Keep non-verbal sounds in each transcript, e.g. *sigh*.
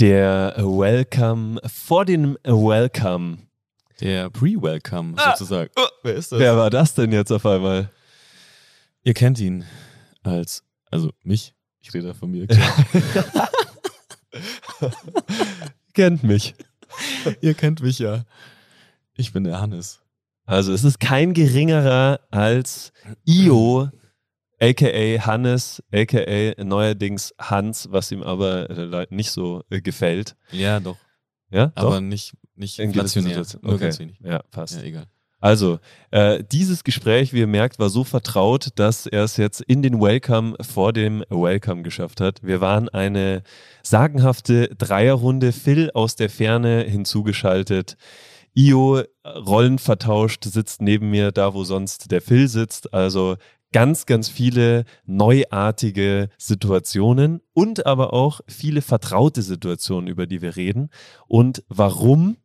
Der Welcome vor dem Welcome. Der Pre-Welcome Ah. sozusagen. Oh, wer ist das? Wer war das denn jetzt auf einmal? Ihr kennt ihn als, also mich. Ich rede da von mir. klar. *laughs* Kennt mich. Ihr kennt mich ja. Ich bin der Hannes. Also es ist kein geringerer als Io, aka Hannes, aka neuerdings Hans, was ihm aber äh, nicht so äh, gefällt. Ja, doch. Ja, Aber nicht, nicht In inflationär. Nur Okay. ganz wenig. Ja, passt. Ja, egal. Also, äh, dieses Gespräch, wie ihr merkt, war so vertraut, dass er es jetzt in den Welcome vor dem Welcome geschafft hat. Wir waren eine sagenhafte Dreierrunde, Phil aus der Ferne hinzugeschaltet. Io, äh, Rollen vertauscht, sitzt neben mir da, wo sonst der Phil sitzt. Also ganz, ganz viele neuartige Situationen und aber auch viele vertraute Situationen, über die wir reden. Und warum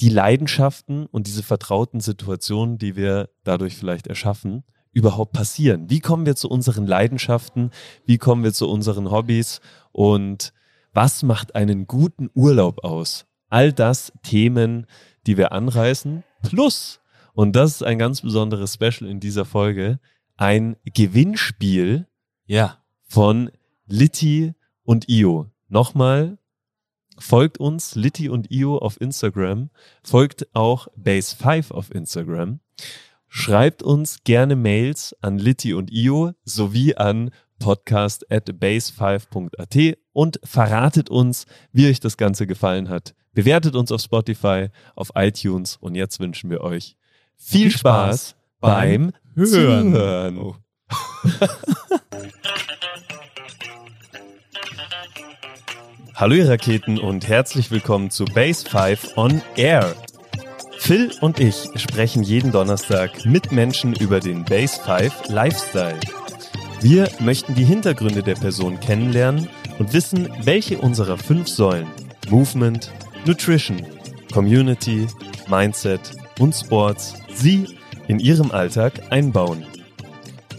die Leidenschaften und diese vertrauten Situationen, die wir dadurch vielleicht erschaffen, überhaupt passieren. Wie kommen wir zu unseren Leidenschaften? Wie kommen wir zu unseren Hobbys? Und was macht einen guten Urlaub aus? All das Themen, die wir anreißen. Plus, und das ist ein ganz besonderes Special in dieser Folge, ein Gewinnspiel Ja. von Litti und Io. Nochmal, folgt uns, Litti und Io auf Instagram, folgt auch Base5 auf Instagram, schreibt uns gerne Mails an Litti und Io sowie an podcast at base5.at und verratet uns, wie euch das Ganze gefallen hat. Bewertet uns auf Spotify, auf iTunes und jetzt wünschen wir euch viel, Viel Spaß, Spaß beim Hören. Hören. Oh. *laughs* Hallo ihr Raketen und herzlich willkommen zu Base 5 on Air. Phil und ich sprechen jeden Donnerstag mit Menschen über den Base 5 Lifestyle. Wir möchten die Hintergründe der Person kennenlernen und wissen, welche unserer fünf Säulen Movement, Nutrition, Community, Mindset und Sports sie in ihrem Alltag einbauen.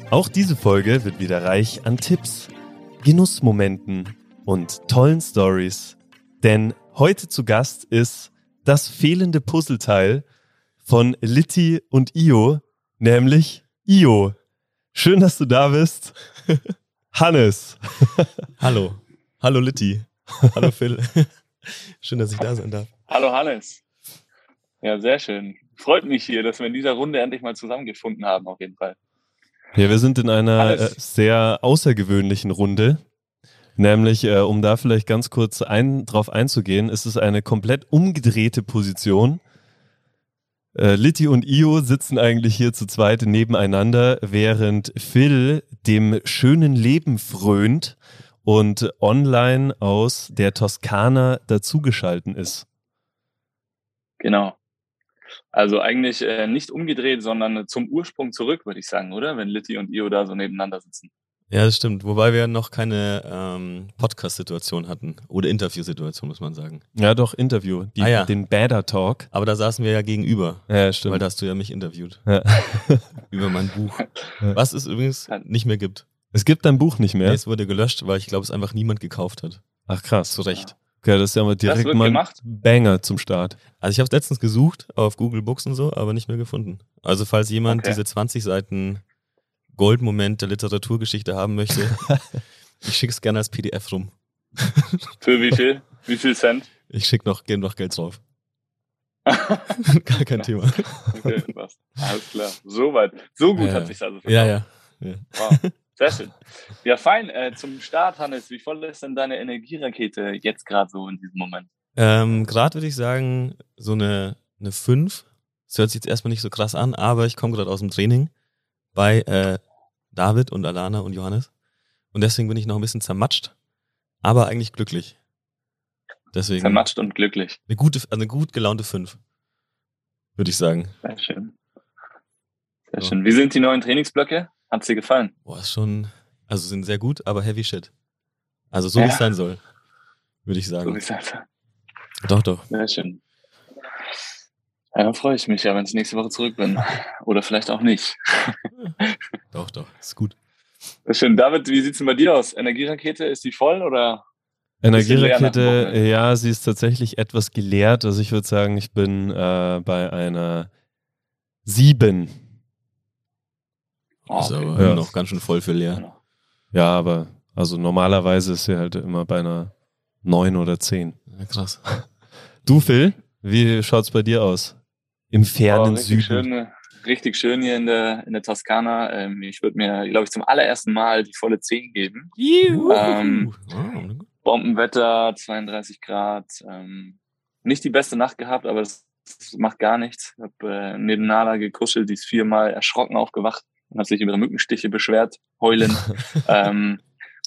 Auch diese Folge wird wieder reich an Tipps, Genussmomenten und tollen Stories. Denn heute zu Gast ist das fehlende Puzzleteil von Litti und Io, nämlich Io. Schön, dass du da bist. *laughs* Hannes. *laughs* Hallo. Hallo Litti. Hallo Phil. *laughs* Schön, dass ich da sein darf. Hallo Hannes. Ja, sehr schön. Freut mich hier, dass wir in dieser Runde endlich mal zusammengefunden haben, auf jeden Fall. Ja, wir sind in einer äh, Hannes. sehr außergewöhnlichen Runde. Nämlich, äh, um da vielleicht ganz kurz ein, drauf einzugehen, ist es eine komplett umgedrehte Position. Äh, Litti und Io sitzen eigentlich hier zu zweit nebeneinander, während Phil dem schönen Leben frönt und online aus der Toskana dazugeschalten ist. Genau. Also eigentlich äh, nicht umgedreht, sondern zum Ursprung zurück, würde ich sagen, oder? Wenn Litti und Io da so nebeneinander sitzen. Ja, das stimmt. Wobei wir noch keine ähm, Podcast-Situation hatten. Oder Interview-Situation, muss man sagen. Ja, doch, Interview, die, Ah ja. den Badder Talk. Aber da saßen wir ja gegenüber. Ja, stimmt. Weil da hast du ja mich interviewt. Ja. *laughs* Über mein Buch. *laughs* Ja. Was es übrigens nicht mehr gibt. Es gibt dein Buch nicht Nee, mehr. es wurde gelöscht, weil ich glaube, es einfach niemand gekauft hat. Ach krass. Zu Recht. Okay, das ist ja mal direkt mal gemacht? Banger zum Start. Also ich habe es letztens gesucht auf Google Books und so, aber nicht mehr gefunden. Also falls jemand Okay. diese 20 Seiten Goldmoment der Literaturgeschichte haben möchte, *laughs* ich schick's gerne als PDF rum. *laughs* Für wie viel? wie viel Cent? Ich schick noch, gebe noch Geld drauf. *laughs* Gar kein Thema. okay, passt. Alles klar. So weit. So gut Ja, hat sich also Ja, ja. ja. Wow. Sehr schön. Ja, fein. Äh, zum Start, Hannes, wie voll ist denn deine Energierakete jetzt gerade so in diesem Moment? Ähm, Gerade würde ich sagen, so eine, eine 5. Das hört sich jetzt erstmal nicht so krass an, aber ich komme gerade aus dem Training bei äh, David und Alana und Johannes. Und deswegen bin ich noch ein bisschen zermatscht, aber eigentlich glücklich. Deswegen Zermatscht und glücklich. eine gute, also eine gut gelaunte 5, würde ich sagen. Sehr schön. Sehr So. schön. Wie sind die neuen Trainingsblöcke? Hat's dir gefallen? Boah, ist schon, also sind sehr gut, aber heavy shit. Also so Ja. wie es sein soll, würde ich So sagen. wie es einfach. Doch, doch. Sehr schön. Ja, dann freue ich mich ja, wenn ich nächste Woche zurück bin. Oder vielleicht auch nicht. *laughs* Doch, doch. Ist gut. Sehr schön. David, wie sieht's denn bei dir aus? Energierakete, ist die voll oder? Energierakete, ja, sie ist tatsächlich etwas geleert. Also ich würde sagen, ich bin äh, bei einer 7. Oh, okay. Ist aber ja. noch ganz schön voll für leer. Ja, aber also normalerweise ist sie halt immer bei einer 9 oder 10. Ja, krass. Du, Phil, wie schaut es bei dir aus? Im fernen oh, Süden. Schön, richtig schön hier in der, in der Toskana. Ähm, ich würde mir, glaube ich, zum allerersten Mal die volle 10 geben. Ähm, Bombenwetter, 32 Grad. Ähm, nicht die beste Nacht gehabt, aber es macht gar nichts. Ich habe äh, neben Nala gekuschelt, die ist viermal erschrocken aufgewacht und hat sich über Mückenstiche beschwert, heulen. *laughs* ähm,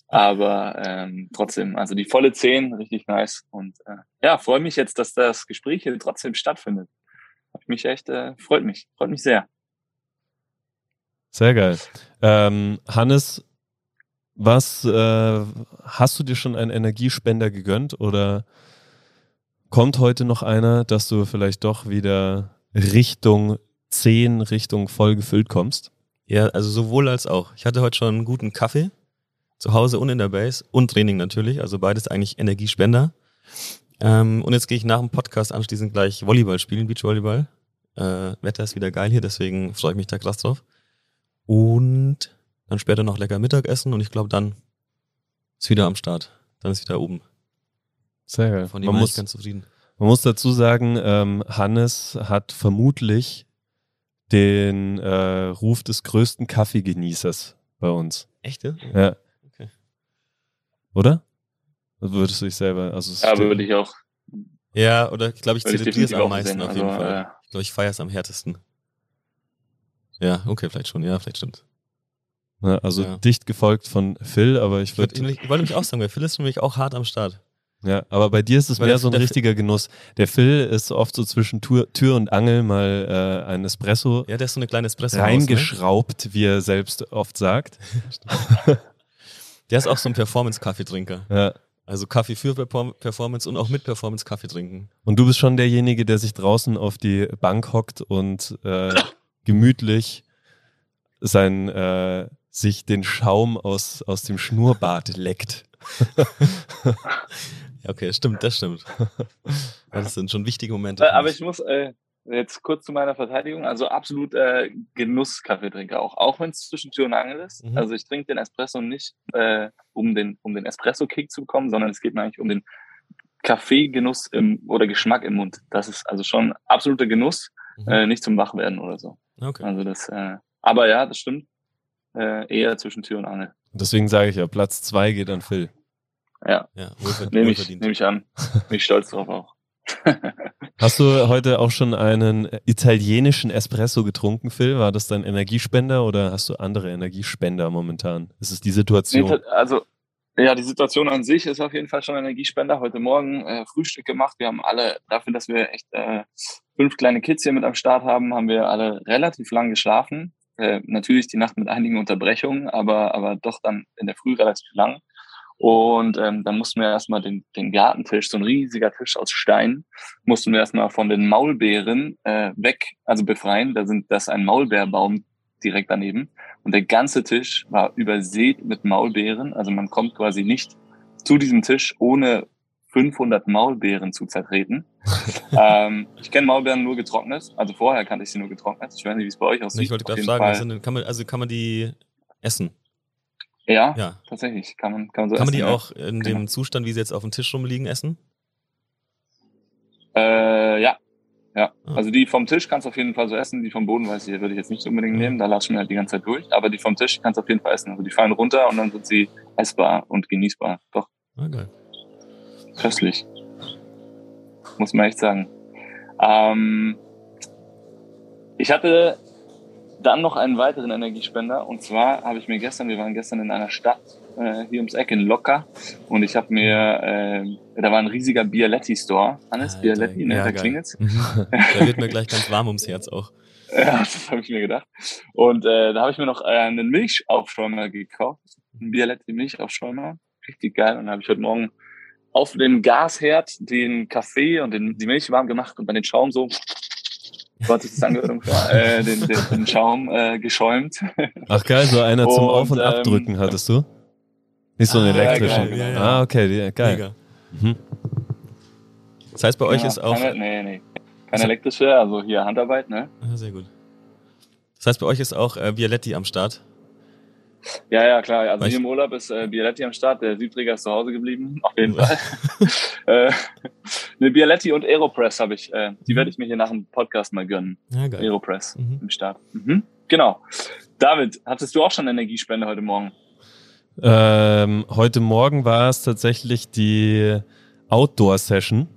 aber ähm, trotzdem, also die volle 10, richtig nice. Und äh, ja, freue mich jetzt, dass das Gespräch hier trotzdem stattfindet. Hat mich echt, äh, freut mich, freut mich sehr. Sehr geil. Ähm, Hannes, was äh, hast du dir schon einen Energiespender gegönnt oder kommt heute noch einer, dass du vielleicht doch wieder Richtung 10, Richtung voll gefüllt kommst? Ja, also sowohl als auch. Ich hatte heute schon einen guten Kaffee zu Hause und in der Base und Training natürlich, also beides eigentlich Energiespender. Ähm, und jetzt gehe ich nach dem Podcast anschließend gleich Volleyball spielen, Beachvolleyball. Äh, Wetter ist wieder geil hier, deswegen freue ich mich da krass drauf. Und dann später noch lecker Mittagessen und ich glaube, dann ist wieder am Start. Dann ist wieder oben. Sehr geil. Von dem man muss, ganz zufrieden. Man muss dazu sagen, ähm, Hannes hat vermutlich den äh, Ruf des größten Kaffeegenießers bei uns. Echt? Ja. ja. Okay. Oder? Würdest du dich selber, also Ja, würde ich auch. Ja, oder ich glaube, ich zelebriere es am meisten auf jeden also, Fall. Äh, ich glaube, ich feiere es am härtesten. Ja, okay, vielleicht schon. Ja, vielleicht stimmt. Ja, also ja. dicht gefolgt von Phil, aber ich würde. Ich, ich, wollte mich auch sagen, weil Phil ist für mich auch hart am Start. Ja, aber bei dir ist es weil mehr so ein richtiger Genuss. Der Phil ist oft so zwischen Tür, Tür und Angel mal äh, ein Espresso. Ja, der ist so eine kleine Espresso. Reingeschraubt, ne? wie er selbst oft sagt. *laughs* der ist auch so ein Performance-Kaffeetrinker. Ja. Also Kaffee für Performance und auch mit Performance Kaffee trinken. Und du bist schon derjenige, der sich draußen auf die Bank hockt und äh, gemütlich sein, äh, sich den Schaum aus, aus dem Schnurrbart leckt. *laughs* okay, stimmt, das stimmt. *laughs* Das sind schon wichtige Momente. Äh, aber ich muss äh, jetzt kurz zu meiner Verteidigung, also absolut äh, Genuss-Kaffeetrinker auch, auch wenn es zwischen Tür und Angel ist. Mhm. Also ich trinke den Espresso nicht, äh, um den, um den Espresso-Kick zu bekommen, sondern es geht mir eigentlich um den Kaffeegenuss im, oder Geschmack im Mund. Das ist also schon absoluter Genuss, mhm. äh, nicht zum Wachwerden oder so. Okay. Also das, äh, aber ja, das stimmt. Äh, eher zwischen Tür und Angel. Deswegen sage ich ja, Platz zwei geht an Phil. Ja, ja nehme ich, nehm ich an. Bin ich stolz drauf auch. *laughs* Hast du heute auch schon einen italienischen Espresso getrunken, Phil? War das dein Energiespender oder hast du andere Energiespender momentan? Ist es die Situation? Also, ja, die Situation an sich ist auf jeden Fall schon Energiespender. Heute Morgen äh, Frühstück gemacht. Wir haben alle, dafür, dass wir echt äh, fünf kleine Kids hier mit am Start haben, haben wir alle relativ lang geschlafen. Äh, natürlich die Nacht mit einigen Unterbrechungen, aber, aber doch dann in der Früh relativ lang. Und ähm, dann mussten wir erstmal den, den Gartentisch, so ein riesiger Tisch aus Stein, mussten wir erstmal von den Maulbeeren äh, weg, also befreien. Da sind das ein Maulbeerbaum direkt daneben. Und der ganze Tisch war übersät mit Maulbeeren. Also man kommt quasi nicht zu diesem Tisch, ohne 500 Maulbeeren zu zertreten. *laughs* ähm, ich kenne Maulbeeren nur getrocknet. Also vorher kannte ich sie nur getrocknet. Ich weiß nicht, wie es bei euch aussieht. Ich wollte gerade fragen, kann man, also kann man die essen? Ja, ja, tatsächlich. Kann man, kann man, so kann man die auch in genau. dem Zustand, wie sie jetzt auf dem Tisch rumliegen, essen? Äh, ja. Ja, ah. also die vom Tisch kannst du auf jeden Fall so essen. Die vom Boden, weiß ich, würde ich jetzt nicht unbedingt nehmen. Da lasse ich mir halt die ganze Zeit durch. Aber die vom Tisch kannst du auf jeden Fall essen. Also die fallen runter und dann sind sie essbar und genießbar. Doch. Ah, geil. Köstlich. Muss man echt sagen. Ähm, ich hatte dann noch einen weiteren Energiespender. Und zwar habe ich mir gestern, wir waren gestern in einer Stadt äh, hier ums Eck in Locker und ich habe mir, äh, da war ein riesiger Bialetti-Store. Hannes, Alter, Bialetti, ne? Ja, da klingelt's. *laughs* Da wird mir gleich ganz warm ums Herz auch. *laughs* Ja, das habe ich mir gedacht. Und äh, da habe ich mir noch äh, einen Milchaufschäumer gekauft. Ein Bialetti Milchaufschäumer. Richtig geil. Und da habe ich heute Morgen auf dem Gasherd den Kaffee und den, die Milch warm gemacht und dann den Schaum so so hat sich das angehört ungefähr, äh, den, den, den Schaum äh, geschäumt. Ach geil, so einer zum und, Auf- und Abdrücken ähm, hattest du? Nicht so einen ah, elektrischen. Ja, geil, ja, ah, okay, geil. Mhm. Das heißt, bei euch ist auch. Keine, nee, nee. Keine elektrische, also hier Handarbeit, ne? Ja, sehr gut. Das heißt, bei euch ist auch äh, Bialetti am Start. Ja, ja, klar. Also hier im Urlaub ist äh, Bialetti am Start. Der Südträger ist zu Hause geblieben, auf jeden Fall. *laughs* äh, eine Bialetti und Aeropress habe ich. Äh, die werde ich mir hier nach dem Podcast mal gönnen. Ja, geil. Aeropress mhm. im Start. Mhm. Genau. David, hattest du auch schon Energiespende heute Morgen? Ähm, heute Morgen war es tatsächlich die Outdoor-Session.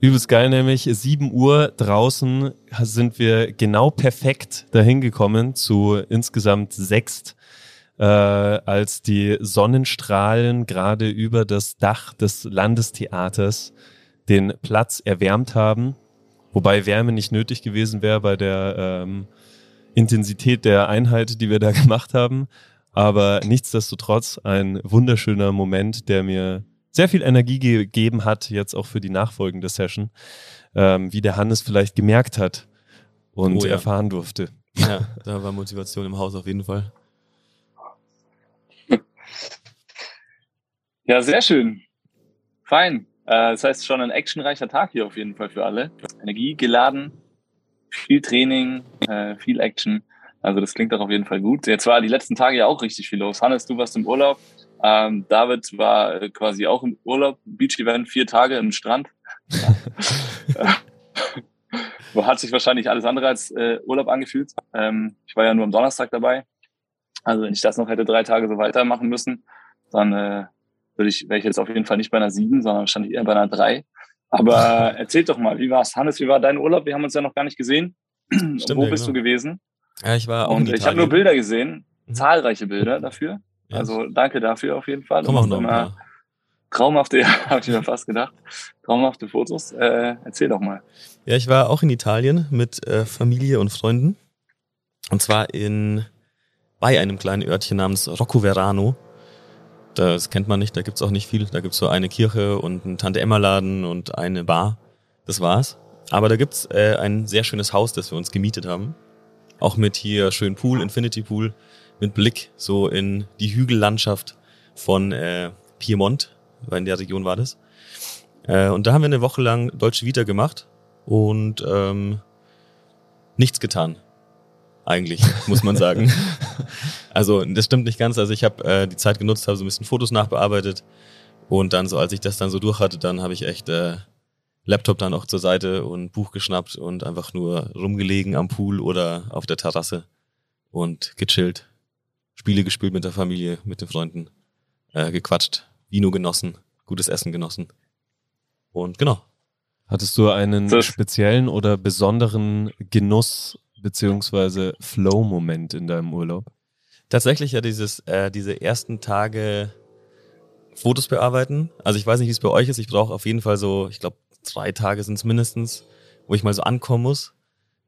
Übelst geil, nämlich 7 Uhr draußen sind wir genau perfekt dahin gekommen zu insgesamt sechs, äh, als die Sonnenstrahlen gerade über das Dach des Landestheaters den Platz erwärmt haben. Wobei Wärme nicht nötig gewesen wäre bei der ähm, Intensität der Einheit, die wir da *laughs* gemacht haben. Aber nichtsdestotrotz ein wunderschöner Moment, der mir sehr viel Energie gegeben hat, jetzt auch für die nachfolgende Session, ähm, wie der Hannes vielleicht gemerkt hat und oh, ja. erfahren durfte. Ja, *laughs* da war Motivation im Haus auf jeden Fall. Ja, sehr schön. Fein. Äh, das heißt schon ein actionreicher Tag hier auf jeden Fall für alle. Energie geladen, viel Training, äh, viel Action. Also das klingt doch auf jeden Fall gut. Jetzt war die letzten Tage ja auch richtig viel los. Hannes, du warst im Urlaub. Ähm, David war quasi auch im Urlaub, Beach-Event, vier Tage im Strand. *laughs* Hat sich wahrscheinlich alles andere als äh, Urlaub angefühlt. Ähm, ich war ja nur am Donnerstag dabei. Also wenn ich das noch hätte drei Tage so weitermachen müssen, dann äh, würde ich, wäre ich jetzt auf jeden Fall nicht bei einer sieben, sondern wahrscheinlich eher bei einer drei. Aber *laughs* erzähl doch mal, wie war's? Hannes, wie war dein Urlaub? Wir haben uns ja noch gar nicht gesehen. Stimmt, Wo ja, bist genau. du gewesen? Ja, ich war auch Und ich habe nur Bilder gesehen, mhm. zahlreiche Bilder dafür. Ja. Also danke dafür auf jeden Fall. Komm auch noch ein Traumhafte, *laughs* ja, habe ich mir fast gedacht. Traumhafte Fotos. Äh, erzähl doch mal. Ja, ich war auch in Italien mit äh, Familie und Freunden. Und zwar in bei einem kleinen Örtchen namens Rocco Verano. Das kennt man nicht, da gibt's auch nicht viel. Da gibt's so eine Kirche und einen Tante-Emma-Laden und eine Bar. Das war's. Aber da gibt's äh, ein sehr schönes Haus, das wir uns gemietet haben. Auch mit hier schön Pool, Infinity Pool mit Blick so in die Hügellandschaft von äh, Piemont, weil in der Region war das. Äh, und da haben wir eine Woche lang Deutsche Vita gemacht und ähm, nichts getan. Eigentlich, muss man sagen. *laughs* also das stimmt nicht ganz. Also ich habe äh, die Zeit genutzt, habe so ein bisschen Fotos nachbearbeitet und dann so, als ich das dann so durch hatte, dann habe ich echt äh, Laptop dann auch zur Seite und Buch geschnappt und einfach nur rumgelegen am Pool oder auf der Terrasse und gechillt. Spiele gespielt mit der Familie, mit den Freunden, äh, gequatscht, Vino genossen, gutes Essen genossen. Und genau. Hattest du einen speziellen oder besonderen Genuss beziehungsweise Flow-Moment in deinem Urlaub? Tatsächlich ja dieses, äh, diese ersten Tage Fotos bearbeiten. Also ich weiß nicht, wie es bei euch ist. Ich brauche auf jeden Fall so, ich glaube, drei Tage sind es mindestens, wo ich mal so ankommen muss,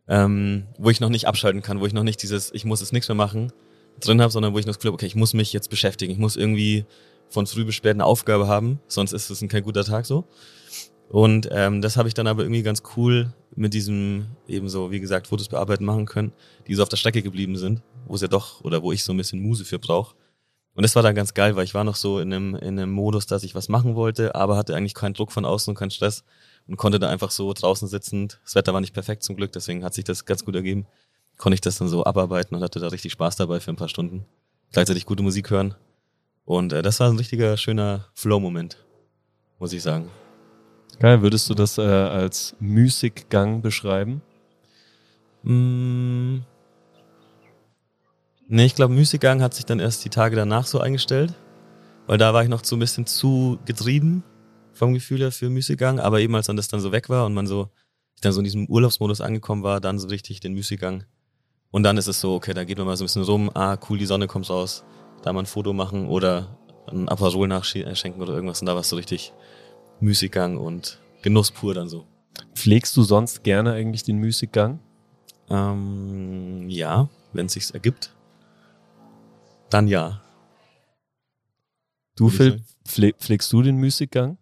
ähm, wo ich noch nicht abschalten kann, wo ich noch nicht dieses, ich muss jetzt nichts mehr machen, drin habe, sondern wo ich das Gefühl habe, okay, ich muss mich jetzt beschäftigen. Ich muss irgendwie von früh bis spät eine Aufgabe haben, sonst ist es ein kein guter Tag so. Und ähm, das habe ich dann aber irgendwie ganz cool mit diesem eben so, wie gesagt, Fotos bearbeiten machen können, die so auf der Strecke geblieben sind, wo es ja doch, oder wo ich so ein bisschen Muse für brauche. Und das war dann ganz geil, weil ich war noch so in einem, in einem Modus, dass ich was machen wollte, aber hatte eigentlich keinen Druck von außen und keinen Stress und konnte da einfach so draußen sitzend. Das Wetter war nicht perfekt zum Glück, deswegen hat sich das ganz gut ergeben konnte ich das dann so abarbeiten und hatte da richtig Spaß dabei für ein paar Stunden. Gleichzeitig gute Musik hören. Und äh, das war ein richtiger schöner Flow-Moment, muss ich sagen. Geil, würdest du das äh, als Musikgang beschreiben? Mm. Nee, ich glaube, Musikgang hat sich dann erst die Tage danach so eingestellt, weil da war ich noch so ein bisschen zu getrieben vom Gefühl her für Musikgang, aber eben als dann das dann so weg war und man so, ich dann so in diesem Urlaubsmodus angekommen war, dann so richtig den Musikgang und dann ist es so, okay, da geht man mal so ein bisschen rum, ah, cool, die Sonne kommt raus, da mal ein Foto machen oder ein Aperol nachschenken oder irgendwas und da war es so richtig Müßiggang und Genuss pur dann so. Pflegst du sonst gerne eigentlich den Müßiggang? Ähm, ja, wenn es sich ergibt, dann ja. Du, Phil, pflegst du den Müßiggang?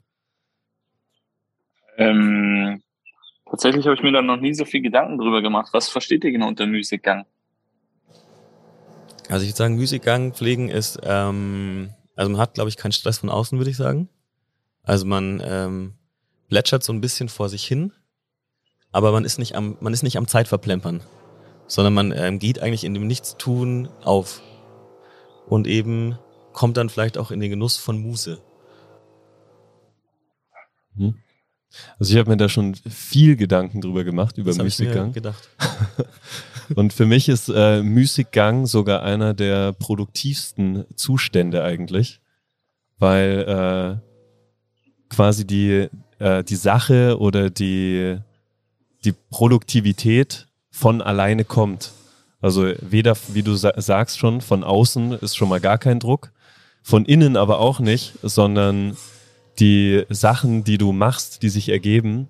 Ähm, Tatsächlich habe ich mir da noch nie so viel Gedanken drüber gemacht. Was versteht ihr genau unter Musikgang? Also ich würde sagen, Musikgang pflegen ist, ähm, also man hat, glaube ich, keinen Stress von außen, würde ich sagen. Also man ähm, plätschert so ein bisschen vor sich hin, aber man ist nicht am, man ist nicht am Zeitverplempern, sondern man ähm, geht eigentlich in dem Nichtstun auf und eben kommt dann vielleicht auch in den Genuss von Muße. Hm. Also ich habe mir da schon viel Gedanken drüber gemacht, über Das hab ich mir Müßiggang. gedacht. *laughs* Und für mich ist äh, Müßiggang sogar einer der produktivsten Zustände eigentlich, weil äh, quasi die, äh, die Sache oder die, die Produktivität von alleine kommt. Also weder, wie du sa sagst schon, von außen ist schon mal gar kein Druck, von innen aber auch nicht, sondern die Sachen, die du machst, die sich ergeben,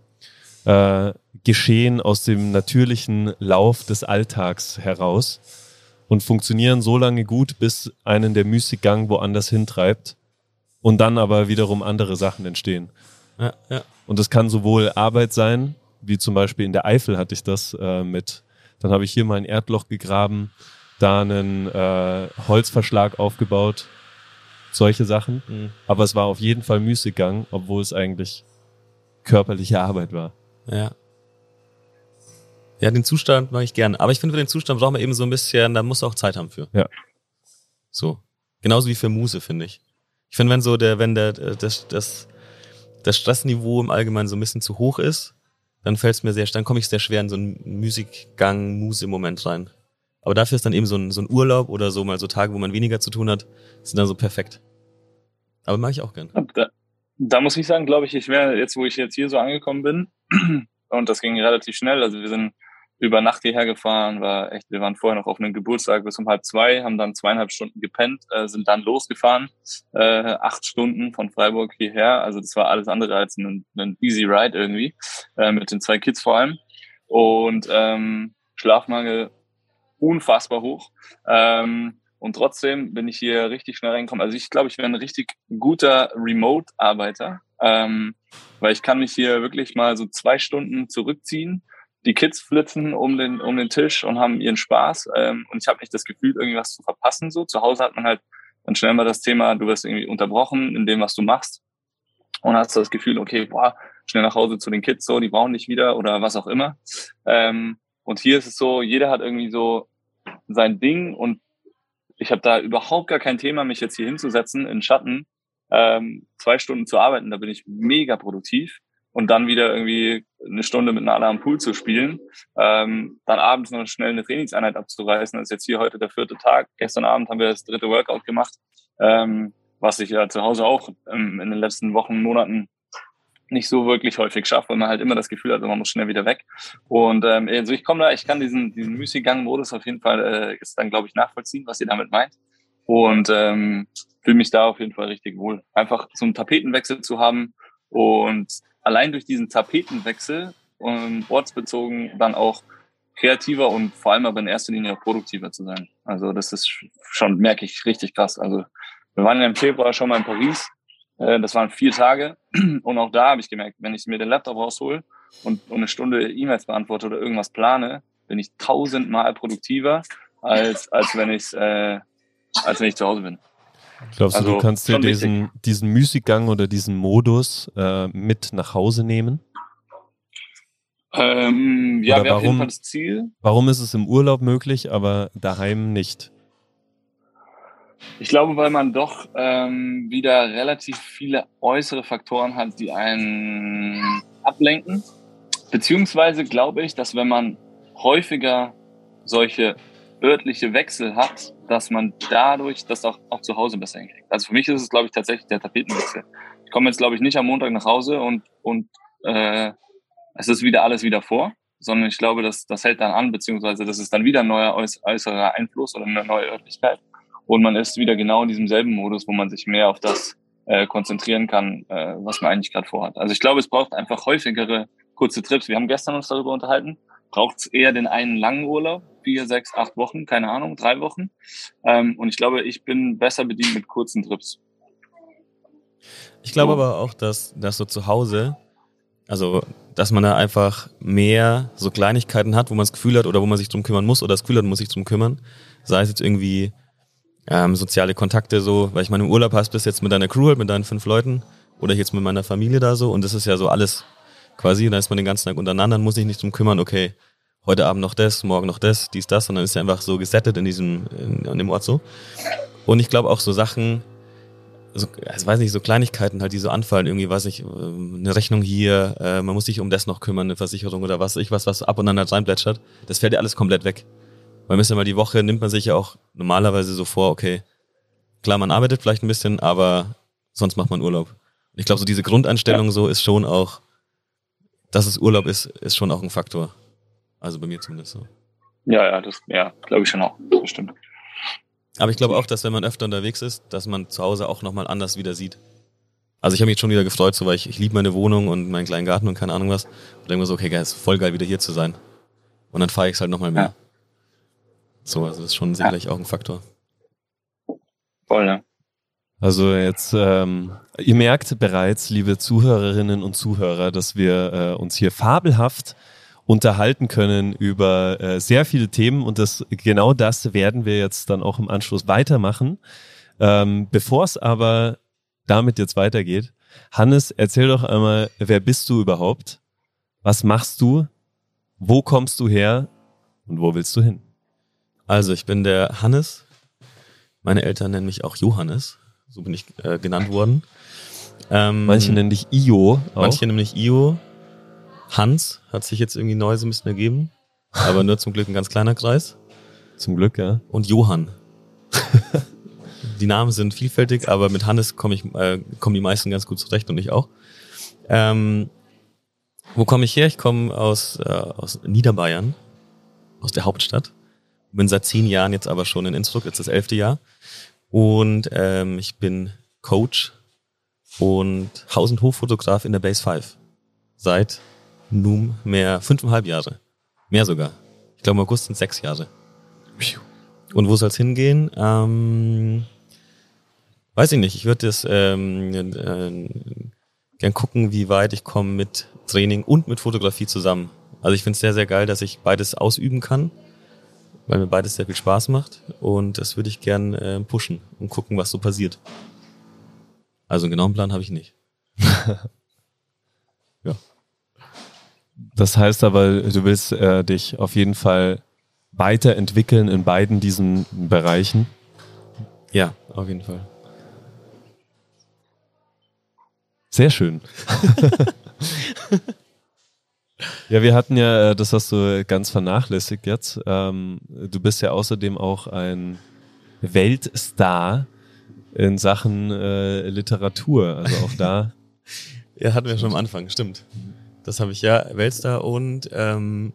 äh, geschehen aus dem natürlichen Lauf des Alltags heraus und funktionieren so lange gut, bis einen der Müßiggang woanders hintreibt und dann aber wiederum andere Sachen entstehen. Ja, ja. Und das kann sowohl Arbeit sein, wie zum Beispiel in der Eifel hatte ich das äh, mit, dann habe ich hier mal ein Erdloch gegraben, da einen äh, Holzverschlag aufgebaut, solche Sachen. Mhm. Aber es war auf jeden Fall Müßiggang, obwohl es eigentlich körperliche Arbeit war. Ja. Ja, den Zustand mag ich gern. Aber ich finde, für den Zustand braucht man eben so ein bisschen, da muss auch Zeit haben für. Ja. So. Genauso wie für Muse, finde ich. Ich finde, wenn so der, wenn der, das, das, das Stressniveau im Allgemeinen so ein bisschen zu hoch ist, dann fällt es mir sehr, dann komme ich sehr schwer in so einen Musikgang, Muse-Moment rein. Aber dafür ist dann eben so ein, so ein Urlaub oder so mal so Tage, wo man weniger zu tun hat, sind dann so perfekt. Aber mag ich auch gern. Da, da muss ich sagen, glaube ich, ich wäre jetzt, wo ich jetzt hier so angekommen bin, *clears throat* und das ging relativ schnell. Also wir sind über Nacht hierher gefahren, war echt, wir waren vorher noch auf einem Geburtstag bis um halb zwei, haben dann zweieinhalb Stunden gepennt, äh, sind dann losgefahren, äh, acht Stunden von Freiburg hierher. Also das war alles andere als ein, ein easy ride irgendwie, äh, mit den zwei Kids vor allem. Und ähm, Schlafmangel unfassbar hoch. Ähm, und trotzdem bin ich hier richtig schnell reingekommen. Also ich glaube, ich wäre ein richtig guter Remote-Arbeiter, ähm, weil ich kann mich hier wirklich mal so zwei Stunden zurückziehen. Die Kids flitzen um den, um den Tisch und haben ihren Spaß. Ähm, und ich habe nicht das Gefühl, irgendwas zu verpassen. So Zu Hause hat man halt dann schnell mal das Thema, du wirst irgendwie unterbrochen in dem, was du machst. Und hast das Gefühl, okay, boah, schnell nach Hause zu den Kids, so, die brauchen dich wieder oder was auch immer. Ähm, und hier ist es so, jeder hat irgendwie so sein Ding und ich habe da überhaupt gar kein Thema, mich jetzt hier hinzusetzen in Schatten, ähm, zwei Stunden zu arbeiten. Da bin ich mega produktiv und dann wieder irgendwie eine Stunde mit Nala am Pool zu spielen, ähm, dann abends noch schnell eine Trainingseinheit abzureißen. Das ist jetzt hier heute der vierte Tag. Gestern Abend haben wir das dritte Workout gemacht, ähm, was ich ja zu Hause auch ähm, in den letzten Wochen, Monaten nicht so wirklich häufig schafft, weil man halt immer das Gefühl hat, man muss schnell wieder weg. Und ähm, also ich komme da, ich kann diesen, diesen Müßiggang-Modus auf jeden Fall äh, ist dann, glaube ich, nachvollziehen, was ihr damit meint. Und ähm, fühle mich da auf jeden Fall richtig wohl. Einfach so einen Tapetenwechsel zu haben und allein durch diesen Tapetenwechsel um, ortsbezogen dann auch kreativer und vor allem aber in erster Linie auch produktiver zu sein. Also das ist schon, merke ich, richtig krass. Also wir waren im Februar schon mal in Paris äh, das waren vier Tage. *clears throat* Und auch da habe ich gemerkt, wenn ich mir den Laptop raushol und, und eine Stunde E-Mails beantworte oder irgendwas plane, bin ich tausendmal produktiver, als, als wenn ich äh, als wenn ich zu Hause bin. Glaubst du, Also, du kannst dir schon wichtig. diesen, diesen Müßiggang oder diesen Modus äh, mit nach Hause nehmen? Ähm, ja, wäre auf jeden warum- Fall das Ziel. Warum ist es im Urlaub möglich, aber daheim nicht? Ich glaube, weil man doch ähm, wieder relativ viele äußere Faktoren hat, die einen ablenken. Beziehungsweise glaube ich, dass wenn man häufiger solche örtliche Wechsel hat, dass man dadurch das auch, auch zu Hause besser hinkriegt. Also für mich ist es, glaube ich, tatsächlich der Tapetenwechsel. Ich komme jetzt, glaube ich, nicht am Montag nach Hause und, und äh, es ist wieder alles wieder vor, sondern ich glaube, dass das hält dann an, beziehungsweise das ist dann wieder ein neuer äuß- äußerer Einfluss oder eine neue Örtlichkeit. Und man ist wieder genau in diesem selben Modus, wo man sich mehr auf das äh, konzentrieren kann, äh, was man eigentlich gerade vorhat. Also ich glaube, es braucht einfach häufigere kurze Trips. Wir haben gestern uns darüber unterhalten. Braucht es eher den einen langen Urlaub, vier, sechs, acht Wochen, keine Ahnung, drei Wochen. Ähm, und ich glaube, ich bin besser bedient mit kurzen Trips. Ich glaube So. aber auch, dass, dass so zu Hause, also dass man da einfach mehr so Kleinigkeiten hat, wo man das Gefühl hat oder wo man sich drum kümmern muss oder das Gefühl hat, man muss sich drum kümmern. Sei es jetzt irgendwie ähm, soziale Kontakte so, weil ich meine, im Urlaub hast, bist jetzt mit deiner Crew halt, mit deinen fünf Leuten oder jetzt mit meiner Familie da so und das ist ja so alles quasi, da ist man den ganzen Tag untereinander, muss ich nicht drum kümmern, okay, heute Abend noch das, morgen noch das, dies, das, sondern ist ja einfach so gesettet in diesem, in, an dem Ort so. Und ich glaube auch so Sachen, so, ich weiß nicht, so Kleinigkeiten halt, die so anfallen, irgendwie, weiß ich, ähm, eine Rechnung hier, äh, man muss sich um das noch kümmern, eine Versicherung oder was, ich was, was ab und an halt reinplätschert, das fällt ja alles komplett weg. Weil müssen ja mal die Woche nimmt man sich ja auch normalerweise so vor, okay, klar, man arbeitet vielleicht ein bisschen, aber sonst macht man Urlaub. Ich glaube, so diese Grundeinstellung so ist schon auch, dass es Urlaub ist, ist schon auch ein Faktor. Also bei mir zumindest so. Ja, ja, das, ja, glaube ich schon auch. Das stimmt. Aber ich glaube auch, dass wenn man öfter unterwegs ist, dass man zu Hause auch nochmal anders wieder sieht. Also ich habe mich jetzt schon wieder gefreut, so weil ich, ich liebe meine Wohnung und meinen kleinen Garten und keine Ahnung was. Und denke mir so, okay, geil, ist voll geil, wieder hier zu sein. Und dann fahre ich es halt nochmal mehr. Ja. So, also das ist schon sicherlich ja. auch ein Faktor. Voll, ne? Also jetzt, ähm, ihr merkt bereits, liebe Zuhörerinnen und Zuhörer, dass wir äh, uns hier fabelhaft unterhalten können über äh, sehr viele Themen und das genau das werden wir jetzt dann auch im Anschluss weitermachen. Ähm, Bevor es aber damit jetzt weitergeht, Hannes, erzähl doch einmal, wer bist du überhaupt? Was machst du? Wo kommst du her? Und wo willst du hin? Also, ich bin der Hannes. Meine Eltern nennen mich auch Johannes. So bin ich äh, genannt worden. Ähm, manche nennen dich Io. Auch. Manche nennen mich Io. Hans hat sich jetzt irgendwie neu so ein bisschen ergeben. Aber nur zum Glück ein ganz kleiner Kreis. Zum Glück, ja. Und Johann. die Namen sind vielfältig, aber mit Hannes komme ich, äh, kommen die meisten ganz gut zurecht und ich auch. Ähm, wo komme ich her? Ich komme aus, äh, aus Niederbayern, aus der Hauptstadt. Bin seit zehn Jahren jetzt aber schon in Innsbruck, jetzt das elfte Jahr. Und ähm, ich bin Coach und Haus- und Hoffotograf in der Base 5. Seit nunmehr fünfeinhalb Jahre. Mehr sogar. Ich glaube, im August sind sechs Jahre. Und wo soll es hingehen? Ähm, weiß ich nicht. Ich würde das ähm, äh, gern gucken, wie weit ich komme mit Training und mit Fotografie zusammen. Also ich finde es sehr, sehr geil, dass ich beides ausüben kann, weil mir beides sehr viel Spaß macht. Und das würde ich gern äh, pushen und gucken, was so passiert. Also einen genauen Plan habe ich nicht. *laughs* ja. Das heißt aber, du willst äh, dich auf jeden Fall weiterentwickeln in beiden diesen Bereichen. Ja, auf jeden Fall. Sehr schön. *laughs* ja, wir hatten ja, äh, das hast du ganz vernachlässigt jetzt. Ähm, du bist ja außerdem auch ein Weltstar in Sachen äh, Literatur. Also auch da. *laughs* ja, hatten wir schon am Anfang, stimmt. Das habe ich ja, Weltstar und ähm,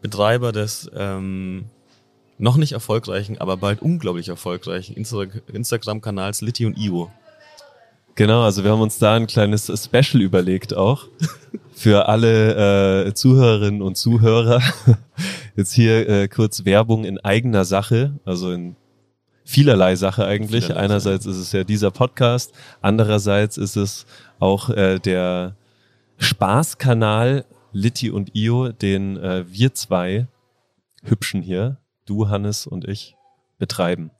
Betreiber des ähm, noch nicht erfolgreichen, aber bald unglaublich erfolgreichen Insta Instagram-Kanals Litty und Io. Genau, also wir haben uns da ein kleines Special überlegt auch *laughs* für alle äh, Zuhörerinnen und Zuhörer. *laughs* Jetzt hier äh, kurz Werbung in eigener Sache, also in vielerlei Sache eigentlich. Vielerlei Einerseits Sache. ist es ja dieser Podcast, andererseits ist es auch äh, der Spaßkanal Litti und Io, den äh, wir zwei Hübschen hier, du, Hannes und ich, betreiben.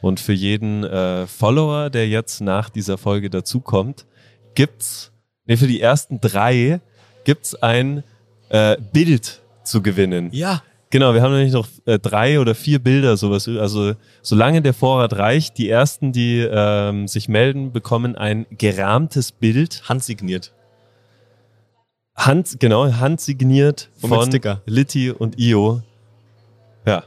Und für jeden äh, Follower, der jetzt nach dieser Folge dazukommt, gibt's, nee, für die ersten drei gibt's ein äh, Bild zu gewinnen. Ja. Genau, wir haben nämlich noch äh, drei oder vier Bilder, sowas. Also solange der Vorrat reicht, die ersten, die ähm, sich melden, bekommen ein gerahmtes Bild. Handsigniert. Hand, genau, handsigniert und von Litti und Io. Ja.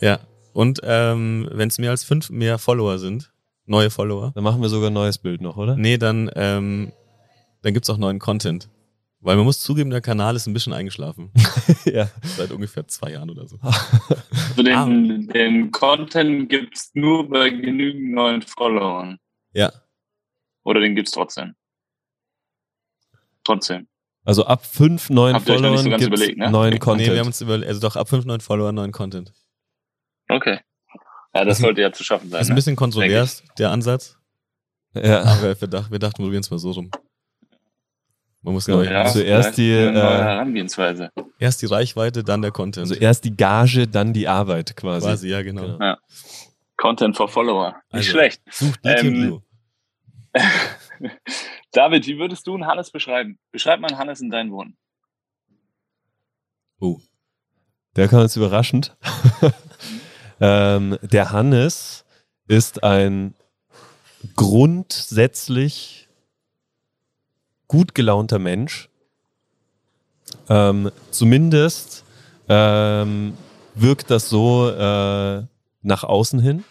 Ja. Und ähm, wenn es mehr als fünf mehr Follower sind, neue Follower. Dann machen wir sogar ein neues Bild noch, oder? Nee, dann, ähm, dann gibt's auch neuen Content. Weil man muss zugeben, der Kanal ist ein bisschen eingeschlafen. *laughs* ja. Seit ungefähr zwei Jahren oder so. *laughs* Also den, ah. den Content gibt's nur bei genügend neuen Followern. Ja. Oder den gibt's trotzdem. Trotzdem. Also ab fünf neuen Habt Followern so gibt's ne? neuen Content. Nee, wir haben uns überlegt, also doch ab fünf neuen Followern neuen Content. Okay. Ja, das sollte ja zu schaffen sein. Ist ein ne? bisschen kontrovers, der Ansatz. Ja. Aber wir dachten, wir dachten, wir probieren es mal so rum. Man muss ja, ja, zuerst die äh, Herangehensweise. Erst die Reichweite, dann der Content. Also erst die Gage, dann die Arbeit quasi. Quasi, ja, genau. genau. Ja. Content for Follower. Nicht also, schlecht. Sucht ähm, *laughs* David, wie würdest du einen Hannes beschreiben? Beschreib mal einen Hannes in deinen Worten. Oh. Der kam jetzt überraschend. *laughs* ähm, der Hannes ist ein grundsätzlich gut gelaunter Mensch. Ähm, zumindest ähm, wirkt das so äh, nach außen hin.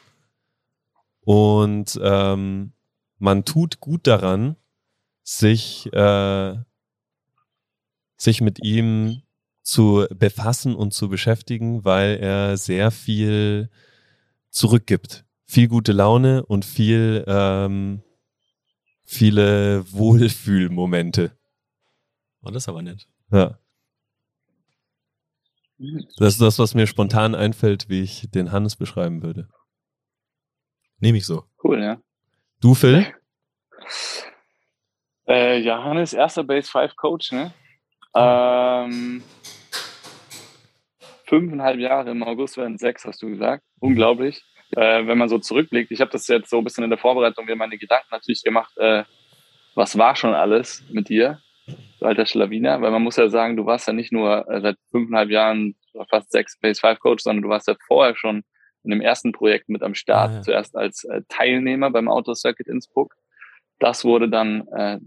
Und ähm, man tut gut daran, sich, äh, sich mit ihm zu befassen und zu beschäftigen, weil er sehr viel zurückgibt. Viel gute Laune und viel, ähm, viele Wohlfühlmomente. Oh, das ist aber nett. Ja. Das ist das, was mir spontan einfällt, wie ich den Hannes beschreiben würde. Nehme ich so. Cool, ja. Du, Phil? *laughs* Äh, ja, Hannes, erster Base 5 Coach, ne? Ähm, fünfeinhalb Jahre im August werden sechs, hast du gesagt. Unglaublich. Äh, wenn man so zurückblickt, ich habe das jetzt so ein bisschen in der Vorbereitung mir meine Gedanken natürlich gemacht, äh, was war schon alles mit dir, du alter Schlawiner? Weil man muss ja sagen, du warst ja nicht nur äh, seit fünfeinhalb Jahren fast sechs Base 5 Coach, sondern du warst ja vorher schon in dem ersten Projekt mit am Start, Ah, ja. zuerst als äh, Teilnehmer beim Auto Circuit Innsbruck. Das wurde dann äh,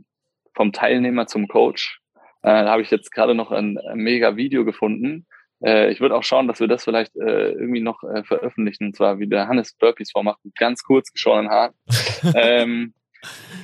vom Teilnehmer zum Coach. Äh, da habe ich jetzt gerade noch ein, ein mega Video gefunden. Äh, ich würde auch schauen, dass wir das vielleicht äh, irgendwie noch äh, veröffentlichen, und zwar wie der Hannes Burpees vormacht, mit ganz kurz geschorenen Haaren. *laughs* ähm,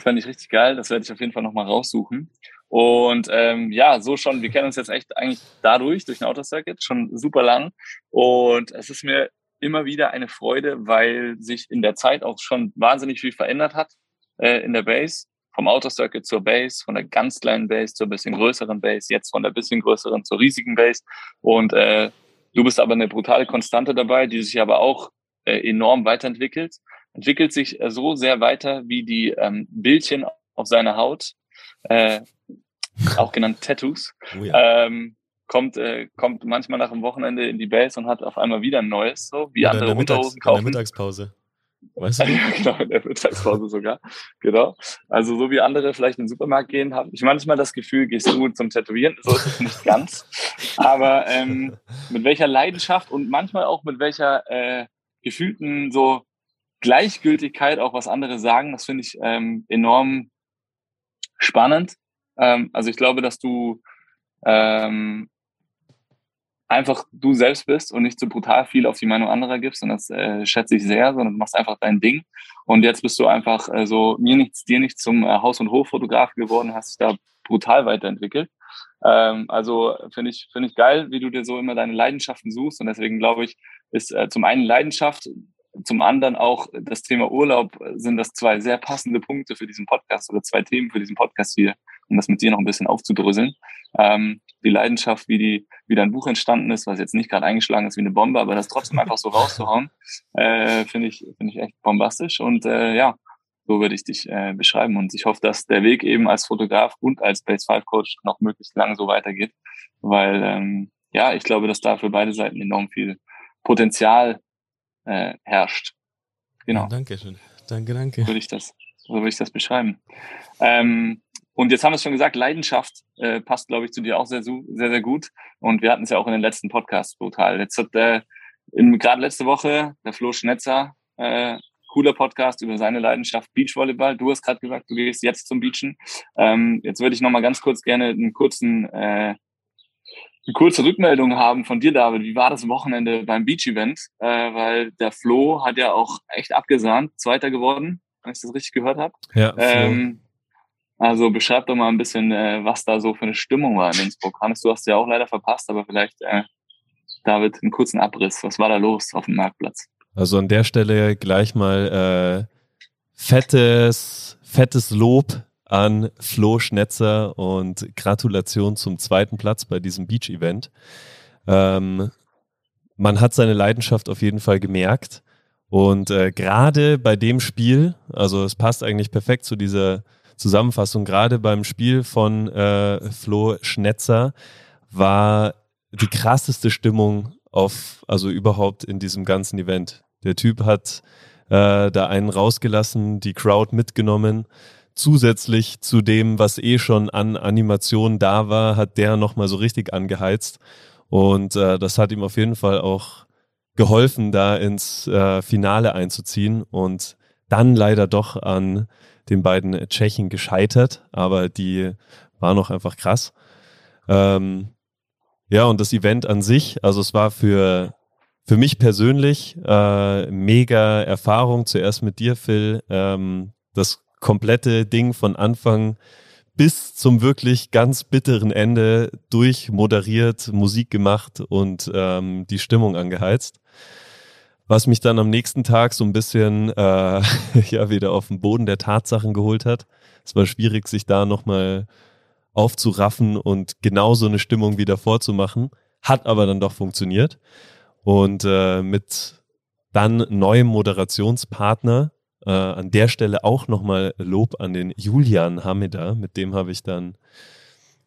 fand ich richtig geil. Das werde ich auf jeden Fall nochmal raussuchen. Und ähm, ja, so schon, wir kennen uns jetzt echt eigentlich dadurch, durch ein Autocircuit, schon super lang. Und es ist mir immer wieder eine Freude, weil sich in der Zeit auch schon wahnsinnig viel verändert hat äh, in der Base. Vom Autocircuit zur Base, von der ganz kleinen Base zur bisschen größeren Base, jetzt von der bisschen größeren zur riesigen Base. Und äh, du bist aber eine brutale Konstante dabei, die sich aber auch äh, enorm weiterentwickelt. Entwickelt sich äh, so sehr weiter, wie die ähm, Bildchen auf seiner Haut, äh, auch genannt Tattoos, Oh ja. ähm, kommt, äh, kommt manchmal nach dem Wochenende in die Base und hat auf einmal wieder ein neues, so wie Oder andere in der, Mittags-, Unterhosen in der kaufen. Mittagspause. Weißt du? *laughs* genau, in der Mittagspause sogar. Genau. Also so wie andere vielleicht in den Supermarkt gehen, habe ich manchmal das Gefühl, gehst du zum Tätowieren. So ist es nicht ganz. Aber ähm, mit welcher Leidenschaft und manchmal auch mit welcher äh, gefühlten so Gleichgültigkeit auch was andere sagen, das finde ich ähm, enorm spannend. Ähm, also ich glaube, dass du ähm, einfach du selbst bist und nicht so brutal viel auf die Meinung anderer gibst. Und das äh, schätze ich sehr, sondern du machst einfach dein Ding. Und jetzt bist du einfach äh, so mir nichts, dir nichts zum äh, Haus- und Hoffotograf geworden, hast dich da brutal weiterentwickelt. Ähm, also finde ich, finde ich geil, wie du dir so immer deine Leidenschaften suchst. Und deswegen glaube ich, ist äh, zum einen Leidenschaft, zum anderen auch das Thema Urlaub sind das zwei sehr passende Punkte für diesen Podcast oder zwei Themen für diesen Podcast hier, um das mit dir noch ein bisschen aufzudröseln. Ähm, die Leidenschaft, wie die, wie dein Buch entstanden ist, was jetzt nicht gerade eingeschlagen ist wie eine Bombe, aber das trotzdem einfach so rauszuhauen, *laughs* äh, finde ich, finde ich echt bombastisch. Und äh, ja, so würde ich dich äh, beschreiben. Und ich hoffe, dass der Weg eben als Fotograf und als Base 5 Coach noch möglichst lange so weitergeht, weil ähm, ja, ich glaube, dass da für beide Seiten enorm viel Potenzial äh, herrscht. Genau Ja, danke schön. Danke, danke. würde ich das, so würde ich das beschreiben. Ähm, und jetzt haben wir es schon gesagt, Leidenschaft äh, passt, glaube ich, zu dir auch sehr, sehr, sehr gut. Und wir hatten es ja auch in den letzten Podcasts brutal. Jetzt hat äh, in- gerade letzte Woche der Flo Schnetzer, äh, cooler Podcast über seine Leidenschaft Beachvolleyball. Du hast gerade gesagt, du gehst jetzt zum Beachen. Ähm, jetzt würde ich noch mal ganz kurz gerne einen kurzen, äh, eine kurze Rückmeldung haben von dir, David. Wie war das Wochenende beim Beach-Event? Äh, weil der Flo hat ja auch echt abgesahnt, Zweiter geworden, wenn ich das richtig gehört habe. Ja, Flo. Ähm, also beschreib doch mal ein bisschen, äh, was da so für eine Stimmung war in Innsbruck. Hannes, du hast ja auch leider verpasst, aber vielleicht, äh, David, einen kurzen Abriss. Was war da los auf dem Marktplatz? Also an der Stelle gleich mal äh, fettes, fettes Lob an Flo Schnetzer und Gratulation zum zweiten Platz bei diesem Beach-Event. Ähm, man hat seine Leidenschaft auf jeden Fall gemerkt. Und äh, gerade bei dem Spiel, also es passt eigentlich perfekt zu dieser Zusammenfassung, gerade beim Spiel von äh, Flo Schnetzer war die krasseste Stimmung auf, also überhaupt in diesem ganzen Event. Der Typ hat äh, da einen rausgelassen, die Crowd mitgenommen zusätzlich zu dem, was eh schon an Animation da war, hat der nochmal so richtig angeheizt. Und äh, das hat ihm auf jeden Fall auch geholfen, da ins äh, Finale einzuziehen und dann leider doch an den beiden Tschechen gescheitert, aber die waren noch einfach krass. Ähm, ja, und das Event an sich, also es war für, für mich persönlich äh, mega Erfahrung, zuerst mit dir, Phil, ähm, das komplette Ding von Anfang bis zum wirklich ganz bitteren Ende durchmoderiert, Musik gemacht und ähm, die Stimmung angeheizt. Was mich dann am nächsten Tag so ein bisschen äh, *laughs* ja wieder auf den Boden der Tatsachen geholt hat. Es war schwierig, sich da nochmal aufzuraffen und genau so eine Stimmung wieder vorzumachen. Hat aber dann doch funktioniert. Und äh, mit dann neuem Moderationspartner, äh, an der Stelle auch nochmal Lob an den Julian Hamida, mit dem habe ich dann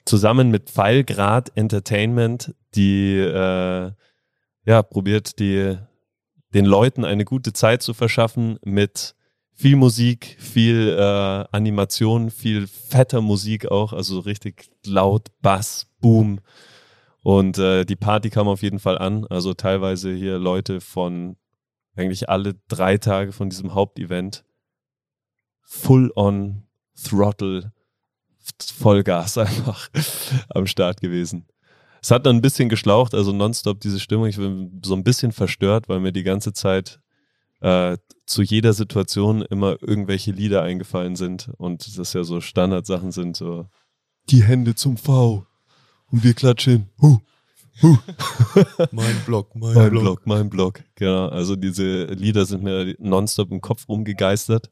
zusammen mit Pfeilgrad Entertainment die äh, ja probiert die den Leuten eine gute Zeit zu verschaffen mit viel Musik, viel äh, Animation, viel fetter Musik auch, also richtig laut, Bass, Boom. Und äh, die Party kam auf jeden Fall an. Also teilweise hier Leute von eigentlich alle drei Tage von diesem Hauptevent full on Throttle, Vollgas *laughs* einfach am Start gewesen. Es hat dann ein bisschen geschlaucht, also nonstop diese Stimmung. Ich bin so ein bisschen verstört, weil mir die ganze Zeit äh, zu jeder Situation immer irgendwelche Lieder eingefallen sind und das ja so Standardsachen sind, so die Hände zum V und wir klatschen. Huh. Huh. *laughs* mein Block, mein, mein Block. Block. mein Block. Genau, also diese Lieder sind mir nonstop im Kopf rumgegeistert.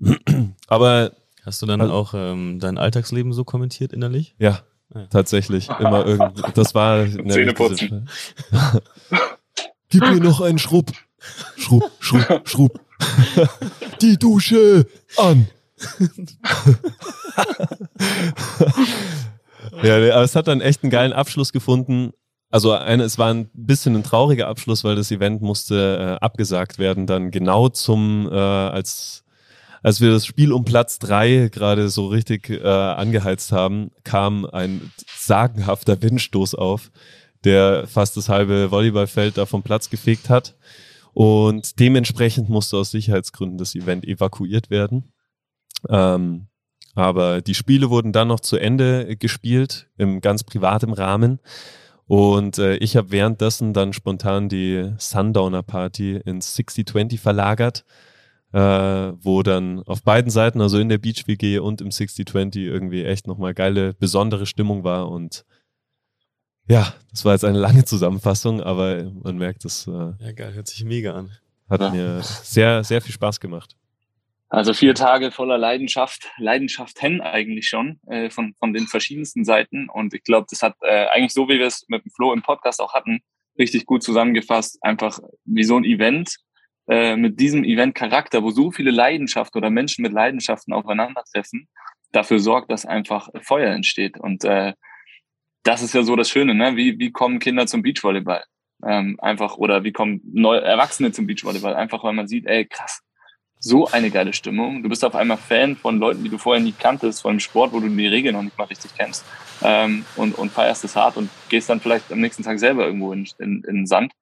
*clears throat* Aber hast du dann also, auch ähm, dein Alltagsleben so kommentiert innerlich? Ja, ja. tatsächlich. Immer irgendwie. Das war. *laughs* Zähneputzen. *laughs* Gib mir noch einen Schrubb. Schrubb, Schrubb, Schrubb. Die Dusche an. *laughs* ja, aber es hat dann echt einen geilen Abschluss gefunden. Also eine, es war ein bisschen ein trauriger Abschluss, weil das Event musste äh, abgesagt werden, dann genau zum, äh, als, als wir das Spiel um Platz drei gerade so richtig äh, angeheizt haben, kam ein sagenhafter Windstoß auf, der fast das halbe Volleyballfeld da vom Platz gefegt hat. Und dementsprechend musste aus Sicherheitsgründen das Event evakuiert werden. Ähm, aber die Spiele wurden dann noch zu Ende gespielt, im ganz privaten Rahmen. Und äh, ich habe währenddessen dann spontan die Sundowner Party ins 6020 verlagert, äh, wo dann auf beiden Seiten, also in der Beach WG und im 6020 irgendwie echt nochmal geile, besondere Stimmung war und ja, das war jetzt eine lange Zusammenfassung, aber man merkt, es äh, ja, geil, hört sich mega an. Hat ja. mir sehr, sehr viel Spaß gemacht. Also vier Tage voller Leidenschaft, Leidenschaften eigentlich schon, äh, von, von den verschiedensten Seiten. Und ich glaube, das hat äh, eigentlich so, wie wir es mit dem Flo im Podcast auch hatten, richtig gut zusammengefasst. Einfach wie so ein Event äh, mit diesem Event-Charakter, wo so viele Leidenschaften oder Menschen mit Leidenschaften aufeinandertreffen, dafür sorgt, dass einfach Feuer entsteht. Und äh, das ist ja so das Schöne, ne? Wie, wie kommen Kinder zum Beachvolleyball? Ähm, einfach, oder wie kommen neue Erwachsene zum Beachvolleyball? Einfach, weil man sieht, ey, krass, so eine geile Stimmung. Du bist auf einmal Fan von Leuten, die du vorher nie kanntest, von einem Sport, wo du die Regeln noch nicht mal richtig kennst. Ähm, und, und feierst es hart und gehst dann vielleicht am nächsten Tag selber irgendwo in, in, in den Sand.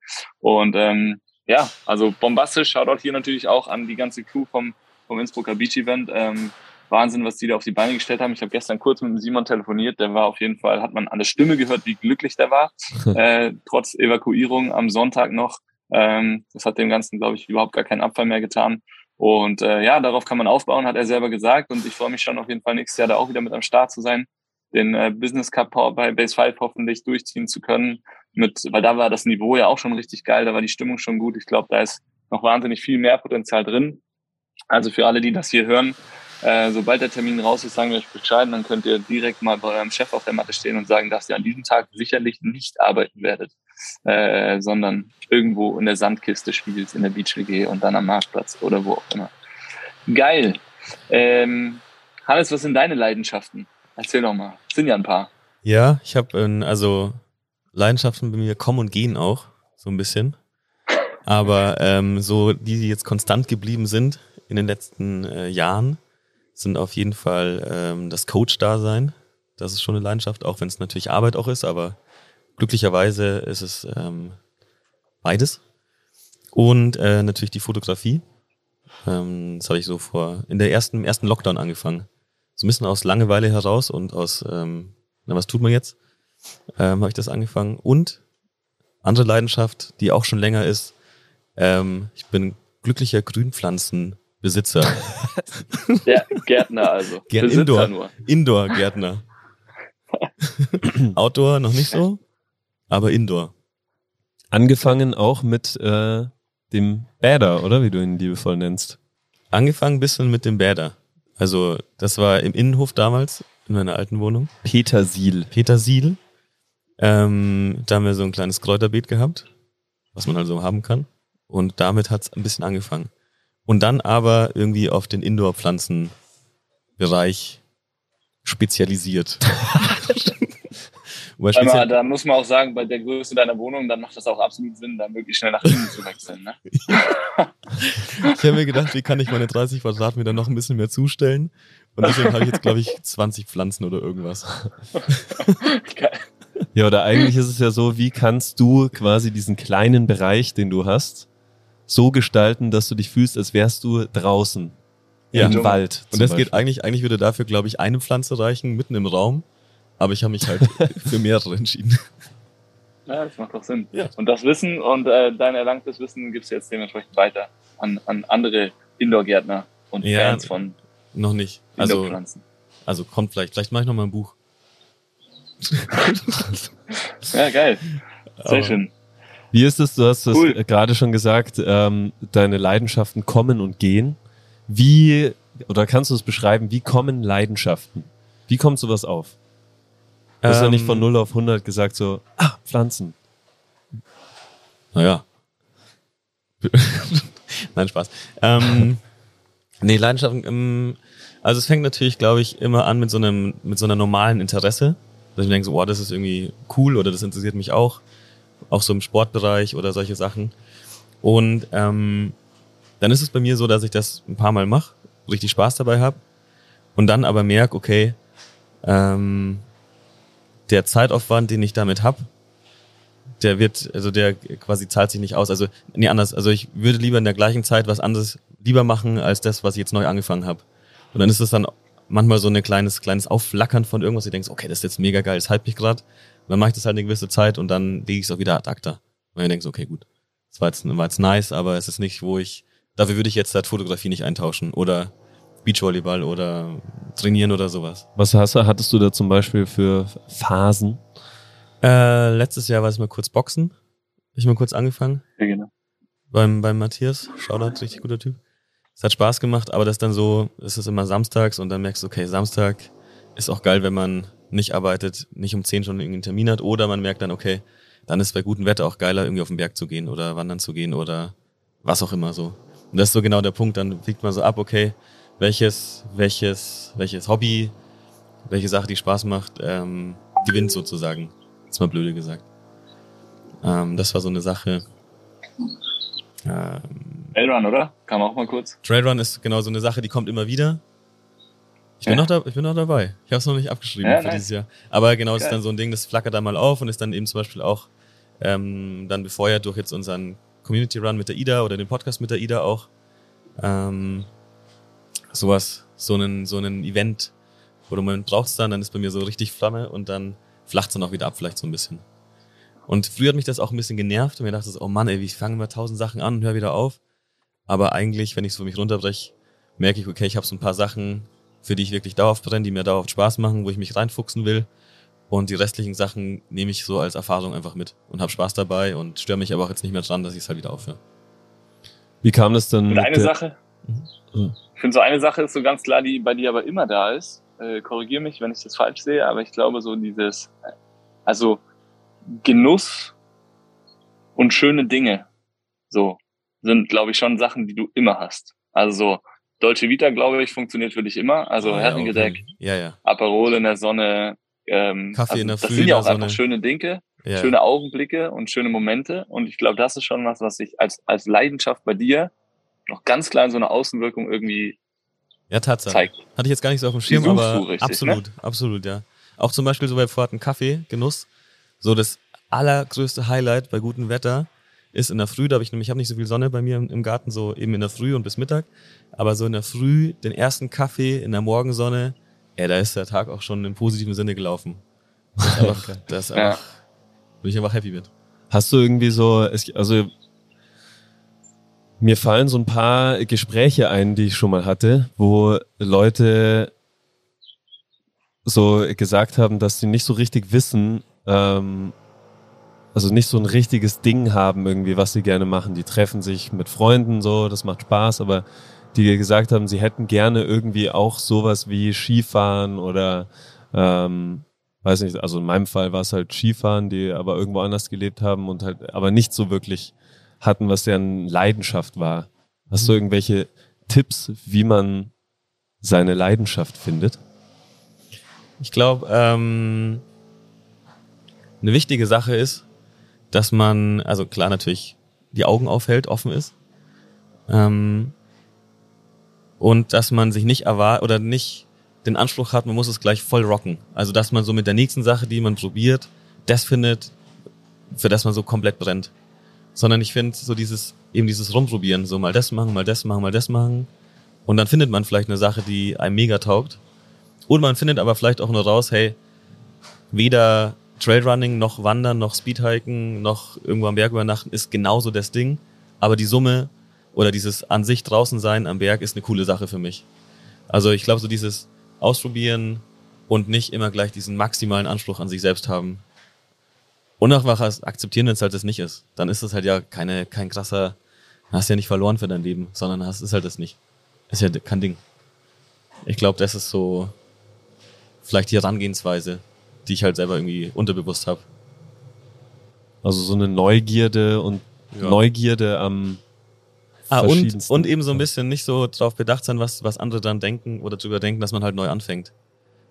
Und ähm, ja, also bombastisch. Shoutout hier natürlich auch an die ganze Crew vom, vom Innsbrucker Beach Event. Ähm, Wahnsinn, was die da auf die Beine gestellt haben. Ich habe gestern kurz mit dem Simon telefoniert. Der war auf jeden Fall, hat man an der Stimme gehört, wie glücklich der war, *laughs* äh, trotz Evakuierung am Sonntag noch. Ähm, das hat dem Ganzen, glaube ich, überhaupt gar keinen Abfall mehr getan. Und äh, ja, darauf kann man aufbauen, hat er selber gesagt. Und ich freue mich schon auf jeden Fall nächstes Jahr da auch wieder mit am Start zu sein, den äh, Business Cup bei Base 5 hoffentlich durchziehen zu können. Mit, weil da war das Niveau ja auch schon richtig geil, da war die Stimmung schon gut. Ich glaube, da ist noch wahnsinnig viel mehr Potenzial drin. Also für alle, die das hier hören, äh, sobald der Termin raus ist, sagen wir euch Bescheid, dann könnt ihr direkt mal bei eurem Chef auf der Matte stehen und sagen, dass ihr an diesem Tag sicherlich nicht arbeiten werdet, äh, sondern irgendwo in der Sandkiste spielt, in der Beach WG und dann am Marktplatz oder wo auch immer. Geil. Ähm, Hannes, was sind deine Leidenschaften? Erzähl doch mal. Sind ja ein paar. Ja, ich habe ähm, also Leidenschaften bei mir kommen und gehen auch so ein bisschen. Aber ähm, so die, die jetzt konstant geblieben sind in den letzten äh, Jahren, sind auf jeden Fall ähm, das Coach-Dasein. Das ist schon eine Leidenschaft, auch wenn es natürlich Arbeit auch ist, aber glücklicherweise ist es ähm, beides. Und äh, natürlich die Fotografie. Ähm, das habe ich so vor in der ersten, im ersten Lockdown angefangen. So ein bisschen aus Langeweile heraus und aus, ähm, na, was tut man jetzt? Ähm, habe ich das angefangen. Und andere Leidenschaft, die auch schon länger ist, ähm, ich bin glücklicher Grünpflanzenbesitzer. *laughs* Der Gärtner also. *laughs* Gär Besitzer Indoor, nur. Indoor-Gärtner. *laughs* Outdoor noch nicht so, aber Indoor. Angefangen auch mit äh, dem Bäder, oder wie du ihn liebevoll nennst. Angefangen ein bisschen mit dem Bäder. Also das war im Innenhof damals, in meiner alten Wohnung. Petersil. Petersil. Ähm, da haben wir so ein kleines Kräuterbeet gehabt, was man also haben kann. Und damit hat's ein bisschen angefangen. Und dann aber irgendwie auf den Indoor-Pflanzenbereich spezialisiert. *laughs* Aber da muss man auch sagen, bei der Größe deiner Wohnung, dann macht das auch absolut Sinn, da möglichst schnell nach innen zu wechseln. Ne? *laughs* ich habe mir gedacht, wie kann ich meine 30 Quadratmeter noch ein bisschen mehr zustellen? Und deswegen habe ich jetzt, glaube ich, *laughs* 20 Pflanzen oder irgendwas. *laughs* Geil. Ja, oder eigentlich ist es ja so, wie kannst du quasi diesen kleinen Bereich, den du hast, so gestalten, dass du dich fühlst, als wärst du draußen Ja. im Wald. Und das geht Beispiel. eigentlich, eigentlich würde dafür, glaube ich, eine Pflanze reichen, mitten im Raum. Aber ich habe mich halt für mehrere entschieden. Ja, das macht doch Sinn. Ja. Und das Wissen und äh, dein erlangtes Wissen gibst du jetzt dementsprechend weiter an, an andere Indoor-Gärtner und Ja. Fans von Noch nicht. Also, Indoor-Pflanzen. also kommt vielleicht. Vielleicht mache ich noch mal ein Buch. *laughs* Ja, geil. Sehr Aber- schön. Wie ist es, du hast es Cool. gerade schon gesagt, ähm, deine Leidenschaften kommen und gehen. Wie, oder kannst du es beschreiben, wie kommen Leidenschaften? Wie kommt sowas auf? Du hast ja nicht Ähm, von 0 auf 100 gesagt so, ah, Pflanzen. Naja. *laughs* Nein, Spaß. Ähm, nee, Leidenschaften, ähm, also es fängt natürlich, glaube ich, immer an mit so einem, mit so einer normalen Interesse. Dass ich mir denke, so, oh, das ist irgendwie cool oder das interessiert mich auch. Auch so im Sportbereich oder solche Sachen. Und ähm, dann ist es bei mir so, dass ich das ein paar Mal mache, richtig Spaß dabei habe und dann aber merke, okay, ähm, der Zeitaufwand, den ich damit hab, der wird, also der quasi zahlt sich nicht aus. Also, nee, anders. Also ich würde lieber in der gleichen Zeit was anderes lieber machen, als das, was ich jetzt neu angefangen habe. Und dann ist es dann manchmal so ein kleines, kleines Aufflackern von irgendwas. Ich denke, okay, das ist jetzt mega geil, das hype mich gerade. Und dann mache ich das halt eine gewisse Zeit und dann lege ich es auch wieder ad acta. Und dann denkst okay, gut. Das war jetzt, war jetzt nice, aber es ist nicht, wo ich, dafür würde ich jetzt halt Fotografie nicht eintauschen oder Beachvolleyball oder trainieren oder sowas. Was hast du, hattest du da zum Beispiel für Phasen? Äh, letztes Jahr war es mal kurz Boxen. Ich mal kurz angefangen. Ja, genau. beim, beim Matthias. Shoutout, richtig guter Typ. Es hat Spaß gemacht, aber das dann so, es ist immer samstags und dann merkst du, okay, Samstag ist auch geil, wenn man nicht arbeitet, nicht um 10 schon irgendeinen Termin hat oder man merkt dann, okay, dann ist es bei gutem Wetter auch geiler, irgendwie auf den Berg zu gehen oder wandern zu gehen oder was auch immer so. Und das ist so genau der Punkt, dann wiegt man so ab, okay, welches, welches, welches Hobby, welche Sache, die Spaß macht, ähm, gewinnt sozusagen. Jetzt mal blöde gesagt. Ähm, das war so eine Sache. Ähm, Elrun, oder? Kam auch mal kurz. Trailrun ist genau so eine Sache, die kommt immer wieder. Ich bin, Ja. noch, da, ich bin noch dabei. Ich habe es noch nicht abgeschrieben Ja, für nice. dieses Jahr. Aber genau, es ist dann so ein Ding, das flackert da mal auf und ist dann eben zum Beispiel auch ähm, dann befeuert durch jetzt unseren Community Run mit der Ida oder den Podcast mit der Ida auch. Ähm, sowas, so einen, so einen Event, wo du Moment brauchst dann, dann ist bei mir so richtig Flamme und dann flacht es dann auch wieder ab, vielleicht so ein bisschen. Und früher hat mich das auch ein bisschen genervt und mir dachte so, oh Mann, ey, ich fange immer tausend Sachen an und höre wieder auf. Aber eigentlich, wenn ich es für mich runterbreche, merke ich, okay, ich habe so ein paar Sachen, für die ich wirklich dauerhaft brenne, die mir dauerhaft Spaß machen, wo ich mich reinfuchsen will. Und die restlichen Sachen nehme ich so als Erfahrung einfach mit und habe Spaß dabei und störe mich aber auch jetzt nicht mehr dran, dass ich es halt wieder aufhöre. Wie kam das dann? Und eine Sache, Mhm. Ich finde so eine Sache ist so ganz klar, die bei dir aber immer da ist. Äh, Korrigiere mich, wenn ich das falsch sehe, aber ich glaube so dieses, also Genuss und schöne Dinge, so sind glaube ich schon Sachen, die du immer hast. Also so Dolce Vita, glaube ich, funktioniert für dich immer. Also ja, Herrengedeck, okay. Ja, ja. Aperol in der Sonne, ähm, Kaffee also in der das Früh sind in ja auch einfach schöne Dinge, ja. schöne Augenblicke und schöne Momente. Und ich glaube, das ist schon was, was sich als, als Leidenschaft bei dir noch ganz klar in so einer Außenwirkung irgendwie ja, Tatsache. zeigt. Hatte ich jetzt gar nicht so auf dem Schirm, aber richtig, absolut, ne? absolut, ja. Auch zum Beispiel so bei vorher Kaffee, Genuss. So das allergrößte Highlight bei gutem Wetter ist in der Früh, da habe ich nämlich, ich habe nicht so viel Sonne bei mir im, Garten, so eben in der Früh und bis Mittag, aber so in der Früh den ersten Kaffee in der Morgensonne, ja, da ist der Tag auch schon im positiven Sinne gelaufen. Das ist einfach, *laughs* das ist einfach, ja. wo ich einfach happy bin. Hast du irgendwie so, also mir fallen so ein paar Gespräche ein, die ich schon mal hatte, wo Leute so gesagt haben, dass sie nicht so richtig wissen, ähm, also nicht so ein richtiges Ding haben irgendwie, was sie gerne machen. Die treffen sich mit Freunden so, das macht Spaß, aber die gesagt haben, sie hätten gerne irgendwie auch sowas wie Skifahren oder ähm, weiß nicht, also in meinem Fall war es halt Skifahren, die aber irgendwo anders gelebt haben und halt aber nicht so wirklich hatten, was deren Leidenschaft war. Hast du mhm. irgendwelche Tipps, wie man seine Leidenschaft findet? Ich glaube, ähm, eine wichtige Sache ist, dass man, also klar natürlich die Augen aufhält, offen ist. Ähm, und dass man sich nicht erwartet oder nicht den Anspruch hat, man muss es gleich voll rocken. Also dass man so mit der nächsten Sache, die man probiert, das findet, für das man so komplett brennt. Sondern ich finde so dieses, eben dieses Rumprobieren, so mal das machen, mal das machen, mal das machen. Und dann findet man vielleicht eine Sache, die einem mega taugt. Und man findet aber vielleicht auch nur raus, hey, weder Trailrunning, noch Wandern, noch Speedhiken, noch irgendwo am Berg übernachten ist genauso das Ding. Aber die Summe oder dieses an sich draußen sein am Berg ist eine coole Sache für mich. Also ich glaube, so dieses Ausprobieren und nicht immer gleich diesen maximalen Anspruch an sich selbst haben. Und auch was akzeptieren, wenn es halt das nicht ist. Dann ist das halt ja keine, kein krasser, hast ja nicht verloren für dein Leben, sondern hast ist halt das nicht. Ist ja kein Ding. Ich glaube, das ist so vielleicht die Herangehensweise, die ich halt selber irgendwie unterbewusst habe. Also so eine Neugierde und ja. Neugierde am Ah, und, und eben so ein bisschen nicht so drauf bedacht sein, was, was andere dann denken oder drüber denken, dass man halt neu anfängt.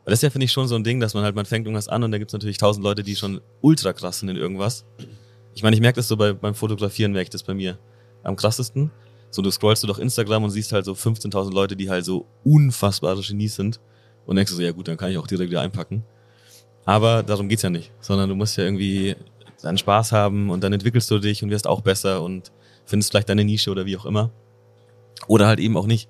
Weil das ist ja, finde ich, schon so ein Ding, dass man halt, man fängt irgendwas an und da gibt es natürlich tausend Leute, die schon ultra krass sind in irgendwas. Ich meine, ich merke das so bei, beim Fotografieren, merke ich das bei mir am krassesten. So, du scrollst du doch Instagram und siehst halt so 15.000 Leute, die halt so unfassbare Genies sind und denkst du so, ja gut, dann kann ich auch direkt wieder einpacken. Aber darum geht's ja nicht, sondern du musst ja irgendwie deinen Spaß haben und dann entwickelst du dich und wirst auch besser und findest vielleicht deine Nische oder wie auch immer. Oder halt eben auch nicht.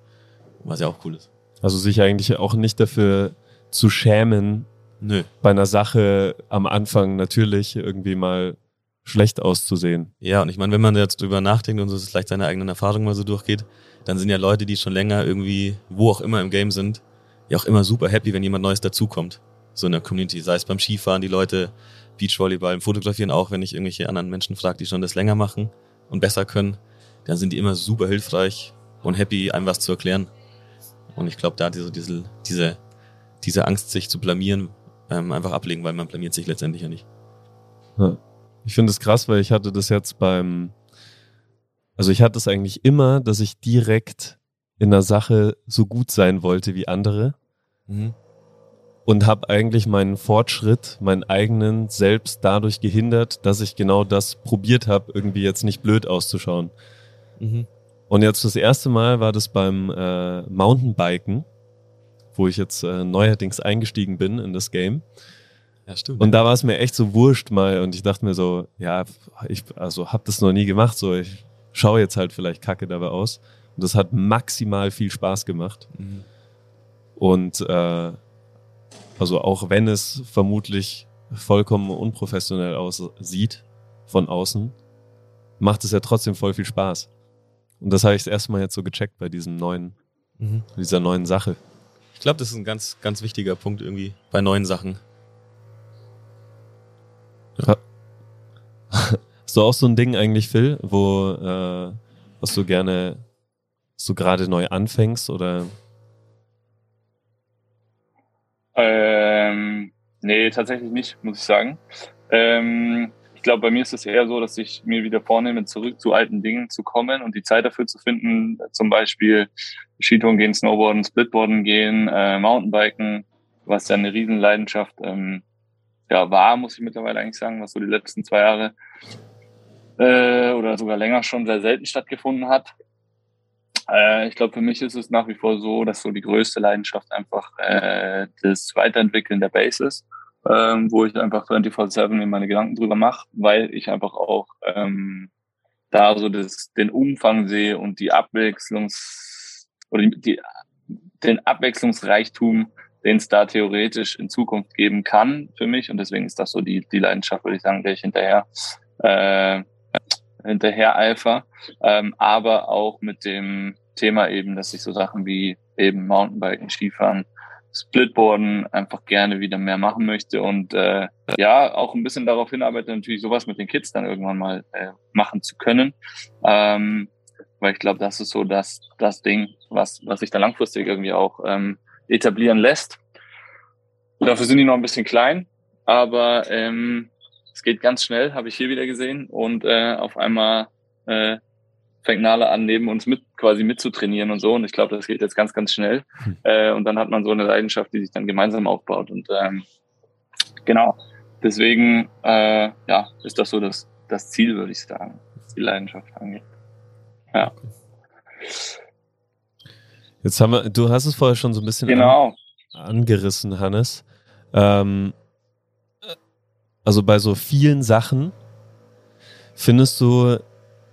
Was ja auch cool ist. Also sich eigentlich auch nicht dafür zu schämen, Nö. bei einer Sache am Anfang natürlich irgendwie mal schlecht auszusehen. Ja, und ich meine, wenn man jetzt drüber nachdenkt und so vielleicht seine eigenen Erfahrungen mal so durchgeht, dann sind ja Leute, die schon länger irgendwie, wo auch immer im Game sind, ja auch immer super happy, wenn jemand Neues dazukommt. So in der Community. Sei es beim Skifahren, die Leute, Beachvolleyball, im Fotografieren auch, wenn ich irgendwelche anderen Menschen frage, die schon das länger machen und besser können, dann sind die immer super hilfreich und happy, einem was zu erklären. Und ich glaube, da diese, diese, diese, diese Angst, sich zu blamieren, ähm, einfach ablegen, weil man blamiert sich letztendlich ja nicht. Ja. Ich finde es krass, weil ich hatte das jetzt beim, also ich hatte es eigentlich immer, dass ich direkt in einer Sache so gut sein wollte wie andere. Mhm und habe eigentlich meinen Fortschritt, meinen eigenen selbst dadurch gehindert, dass ich genau das probiert habe, irgendwie jetzt nicht blöd auszuschauen. Mhm. Und jetzt das erste Mal war das beim äh, Mountainbiken, wo ich jetzt äh, neuerdings eingestiegen bin in das Game. Ja, stimmt. Und da war es mir echt so wurscht mal und ich dachte mir so, ja, ich also habe das noch nie gemacht, so ich schaue jetzt halt vielleicht kacke dabei aus. Und das hat maximal viel Spaß gemacht. Mhm. Und äh, also auch wenn es vermutlich vollkommen unprofessionell aussieht von außen, macht es ja trotzdem voll viel Spaß. Und das habe ich erstmal jetzt so gecheckt bei diesem neuen, mhm. dieser neuen Sache. Ich glaube, das ist ein ganz, ganz wichtiger Punkt irgendwie bei neuen Sachen. Ja. *laughs* Hast du auch so ein Ding eigentlich, Phil, wo äh, was du gerne so gerade neu anfängst oder ähm, nee, tatsächlich nicht, muss ich sagen. Ähm, glaube, bei mir ist es eher so, dass ich mir wieder vornehme, zurück zu alten Dingen zu kommen und die Zeit dafür zu finden. Zum Beispiel Skitouren gehen, Snowboarden, Splitboarden gehen, äh, Mountainbiken, was ja eine Riesenleidenschaft ähm, ja, war, muss ich mittlerweile eigentlich sagen, was so die letzten zwei Jahre äh, oder sogar länger schon sehr selten stattgefunden hat. Äh, ich glaube, für mich ist es nach wie vor so, dass so die größte Leidenschaft einfach äh, das Weiterentwickeln der Base ist, ähm, wo ich einfach 24-7 mir meine Gedanken drüber mache, weil ich einfach auch ähm, da so das, den Umfang sehe und die Abwechslungs oder die, den Abwechslungsreichtum, den es da theoretisch in Zukunft geben kann für mich. Und deswegen ist das so die, die Leidenschaft, würde ich sagen, der ich hinterher äh, hinterher eifer. Ähm, aber auch mit dem Thema eben, dass ich so Sachen wie eben Mountainbiken, Skifahren, Splitboarden einfach gerne wieder mehr machen möchte und äh, ja, auch ein bisschen darauf hinarbeite, natürlich sowas mit den Kids dann irgendwann mal äh, machen zu können. Ähm, weil ich glaube, das ist so das, das Ding, was, was sich da langfristig irgendwie auch ähm, etablieren lässt. Dafür sind die noch ein bisschen klein, aber ähm, es geht ganz schnell, habe ich hier wieder gesehen. Und äh, auf einmal äh, fängt Nala an, neben uns mit quasi mitzutrainieren und so. Und ich glaube, das geht jetzt ganz, ganz schnell. Hm. Äh, und dann hat man so eine Leidenschaft, die sich dann gemeinsam aufbaut. Und ähm, genau, deswegen äh, ja, ist das so das, das Ziel, würde ich sagen, was die Leidenschaft angeht. Ja. Jetzt haben wir, du hast es vorher schon so ein bisschen genau. an, angerissen, Hannes. Ähm, also bei so vielen Sachen findest du,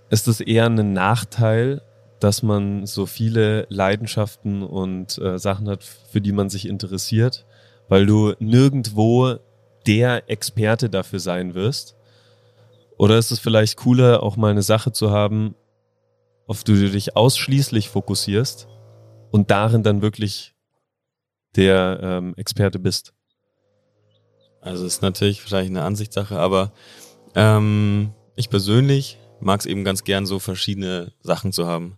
ist es eher ein Nachteil, dass man so viele Leidenschaften und äh, Sachen hat, für die man sich interessiert, weil du nirgendwo der Experte dafür sein wirst? Oder ist es vielleicht cooler, auch mal eine Sache zu haben, auf die du dich ausschließlich fokussierst und darin dann wirklich der ähm, Experte bist? Also ist natürlich wahrscheinlich eine Ansichtssache, aber ähm, ich persönlich mag es eben ganz gern, so verschiedene Sachen zu haben.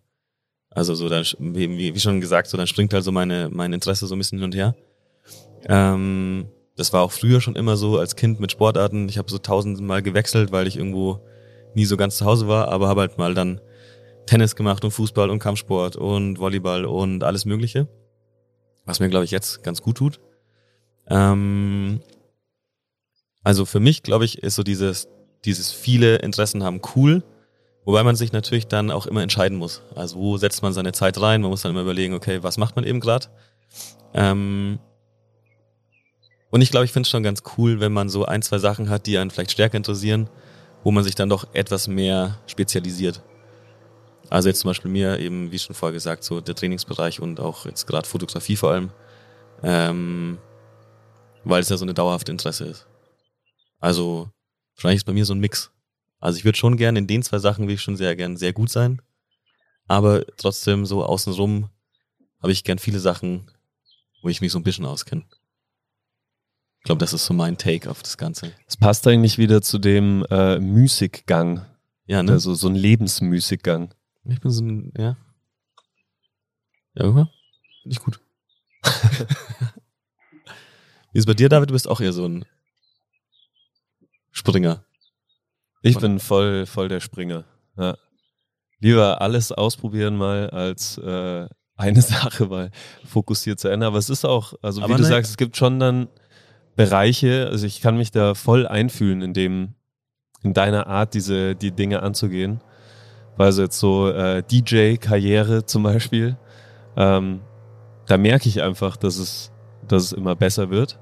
Also so, dann, wie, wie schon gesagt, so dann springt halt so meine, mein Interesse so ein bisschen hin und her. Ähm, das war auch früher schon immer so als Kind mit Sportarten. Ich habe so tausendmal gewechselt, weil ich irgendwo nie so ganz zu Hause war, aber habe halt mal dann Tennis gemacht und Fußball und Kampfsport und Volleyball und alles Mögliche. Was mir, glaube ich, jetzt ganz gut tut. Ähm, also für mich, glaube ich, ist so dieses, dieses viele Interessen haben cool, wobei man sich natürlich dann auch immer entscheiden muss. Also wo setzt man seine Zeit rein? Man muss dann immer überlegen, okay, was macht man eben gerade? Ähm und ich glaube, ich finde es schon ganz cool, wenn man so ein, zwei Sachen hat, die einen vielleicht stärker interessieren, wo man sich dann doch etwas mehr spezialisiert. Also jetzt zum Beispiel mir eben, wie schon vorher gesagt, so der Trainingsbereich und auch jetzt gerade Fotografie vor allem, ähm, weil es ja so eine dauerhafte Interesse ist. Also wahrscheinlich ist bei mir so ein Mix. Also ich würde schon gerne in den zwei Sachen will ich schon sehr gern sehr gut sein, aber trotzdem so außenrum habe ich gern viele Sachen, wo ich mich so ein bisschen auskenne. Ich glaube, das ist so mein Take auf das Ganze. Es passt eigentlich wieder zu dem äh, Musikgang. Ja, ne? Also so ein Lebensmusikgang. Ich bin so ein, ja. Ja, Finde ich gut. *laughs* Wie ist es bei dir, David? Du bist auch eher so ein Springer. Ich bin voll, voll der Springer. Ja. Lieber alles ausprobieren mal als äh, eine *laughs* Sache mal fokussiert zu ändern. Aber es ist auch, also Aber wie du nein. sagst, es gibt schon dann Bereiche, also ich kann mich da voll einfühlen in dem, in deiner Art, diese, die Dinge anzugehen. Also jetzt so äh, DJ-Karriere zum Beispiel, ähm, da merke ich einfach, dass es, dass es immer besser wird.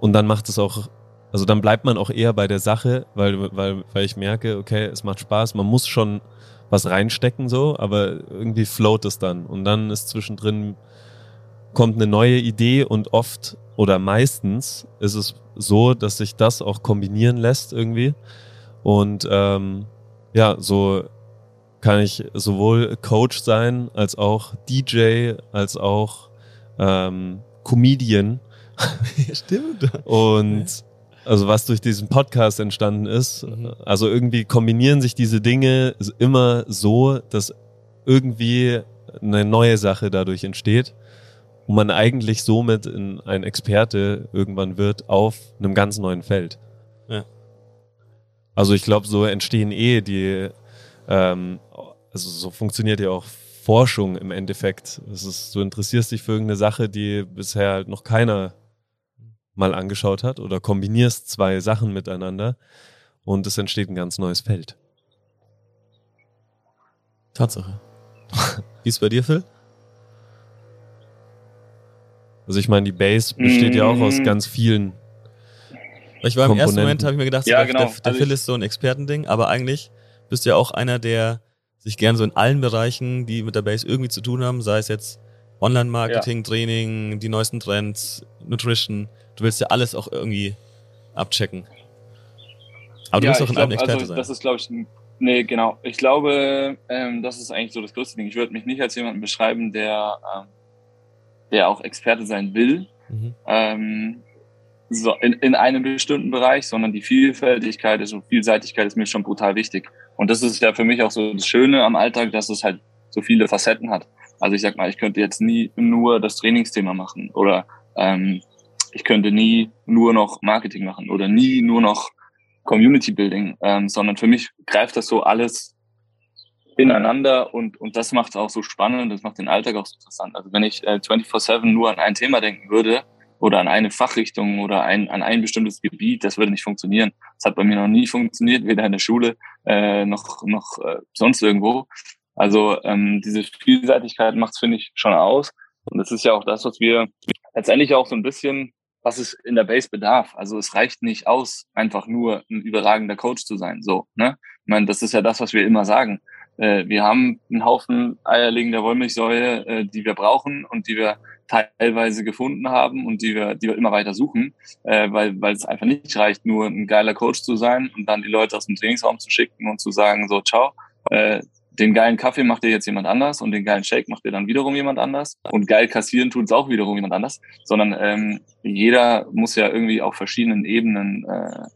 Und dann macht es auch also dann bleibt man auch eher bei der Sache, weil, weil, weil ich merke, okay, es macht Spaß, man muss schon was reinstecken so, aber irgendwie float es dann. Und dann ist zwischendrin, kommt eine neue Idee und oft oder meistens ist es so, dass sich das auch kombinieren lässt irgendwie. Und ähm, ja, so kann ich sowohl Coach sein, als auch DJ, als auch ähm, Comedian. *laughs* Stimmt. Und also was durch diesen Podcast entstanden ist. Mhm. Also irgendwie kombinieren sich diese Dinge immer so, dass irgendwie eine neue Sache dadurch entsteht und man eigentlich somit in ein Experte irgendwann wird auf einem ganz neuen Feld. Ja. Also ich glaube, so entstehen eh die, ähm, also so funktioniert ja auch Forschung im Endeffekt. Es ist, du interessierst dich für irgendeine Sache, die bisher halt noch keiner mal angeschaut hat oder kombinierst zwei Sachen miteinander und es entsteht ein ganz neues Feld. Tatsache. *laughs* Wie ist bei dir, Phil? Also ich meine, die Base besteht ja auch aus Mm. ganz vielen. Ich war im ersten. Moment, habe ich mir gedacht, Ja, der, genau. der, der Also Phil ist so ein Expertending, aber eigentlich bist du ja auch einer, der sich gern so in allen Bereichen, die mit der Base irgendwie zu tun haben, sei es jetzt Online-Marketing, Training, die neuesten Trends, Nutrition, du willst ja alles auch irgendwie abchecken. Aber du Ja, willst auch in allem Experte also, sein. Das ist, glaube ich, nee, genau. Ich glaube, ähm, das ist eigentlich so das größte Ding. Ich würde mich nicht als jemanden beschreiben, der, ähm, der auch Experte sein will, Mhm. ähm, so in, in einem bestimmten Bereich, sondern die Vielfältigkeit ist und Vielseitigkeit ist mir schon brutal wichtig. Und das ist ja für mich auch so das Schöne am Alltag, dass es halt so viele Facetten hat. Also ich sag mal, ich könnte jetzt nie nur das Trainingsthema machen oder ähm, ich könnte nie nur noch Marketing machen oder nie nur noch Community Building, ähm, sondern für mich greift das so alles ineinander und, und das macht es auch so spannend, das macht den Alltag auch so interessant. Also wenn ich äh, 24-7 nur an ein Thema denken würde oder an eine Fachrichtung oder ein, an ein bestimmtes Gebiet, das würde nicht funktionieren. Das hat bei mir noch nie funktioniert, weder in der Schule äh, noch, noch äh, sonst irgendwo. Also ähm, diese Vielseitigkeit macht es, finde ich, schon aus. Und das ist ja auch das, was wir letztendlich auch so ein bisschen, was es in der Base bedarf. Also es reicht nicht aus, einfach nur ein überragender Coach zu sein. So, ne? Ich meine, das ist ja das, was wir immer sagen. Äh, wir haben einen Haufen eierlegender Wollmilchsäue, äh, die wir brauchen und die wir teilweise gefunden haben und die wir, die wir immer weiter suchen, äh, weil, weil es einfach nicht reicht, nur ein geiler Coach zu sein und dann die Leute aus dem Trainingsraum zu schicken und zu sagen, so, ciao, äh, den geilen Kaffee macht dir jetzt jemand anders und den geilen Shake macht dir dann wiederum jemand anders und geil kassieren tut es auch wiederum jemand anders, sondern ähm, jeder muss ja irgendwie auf verschiedenen Ebenen äh,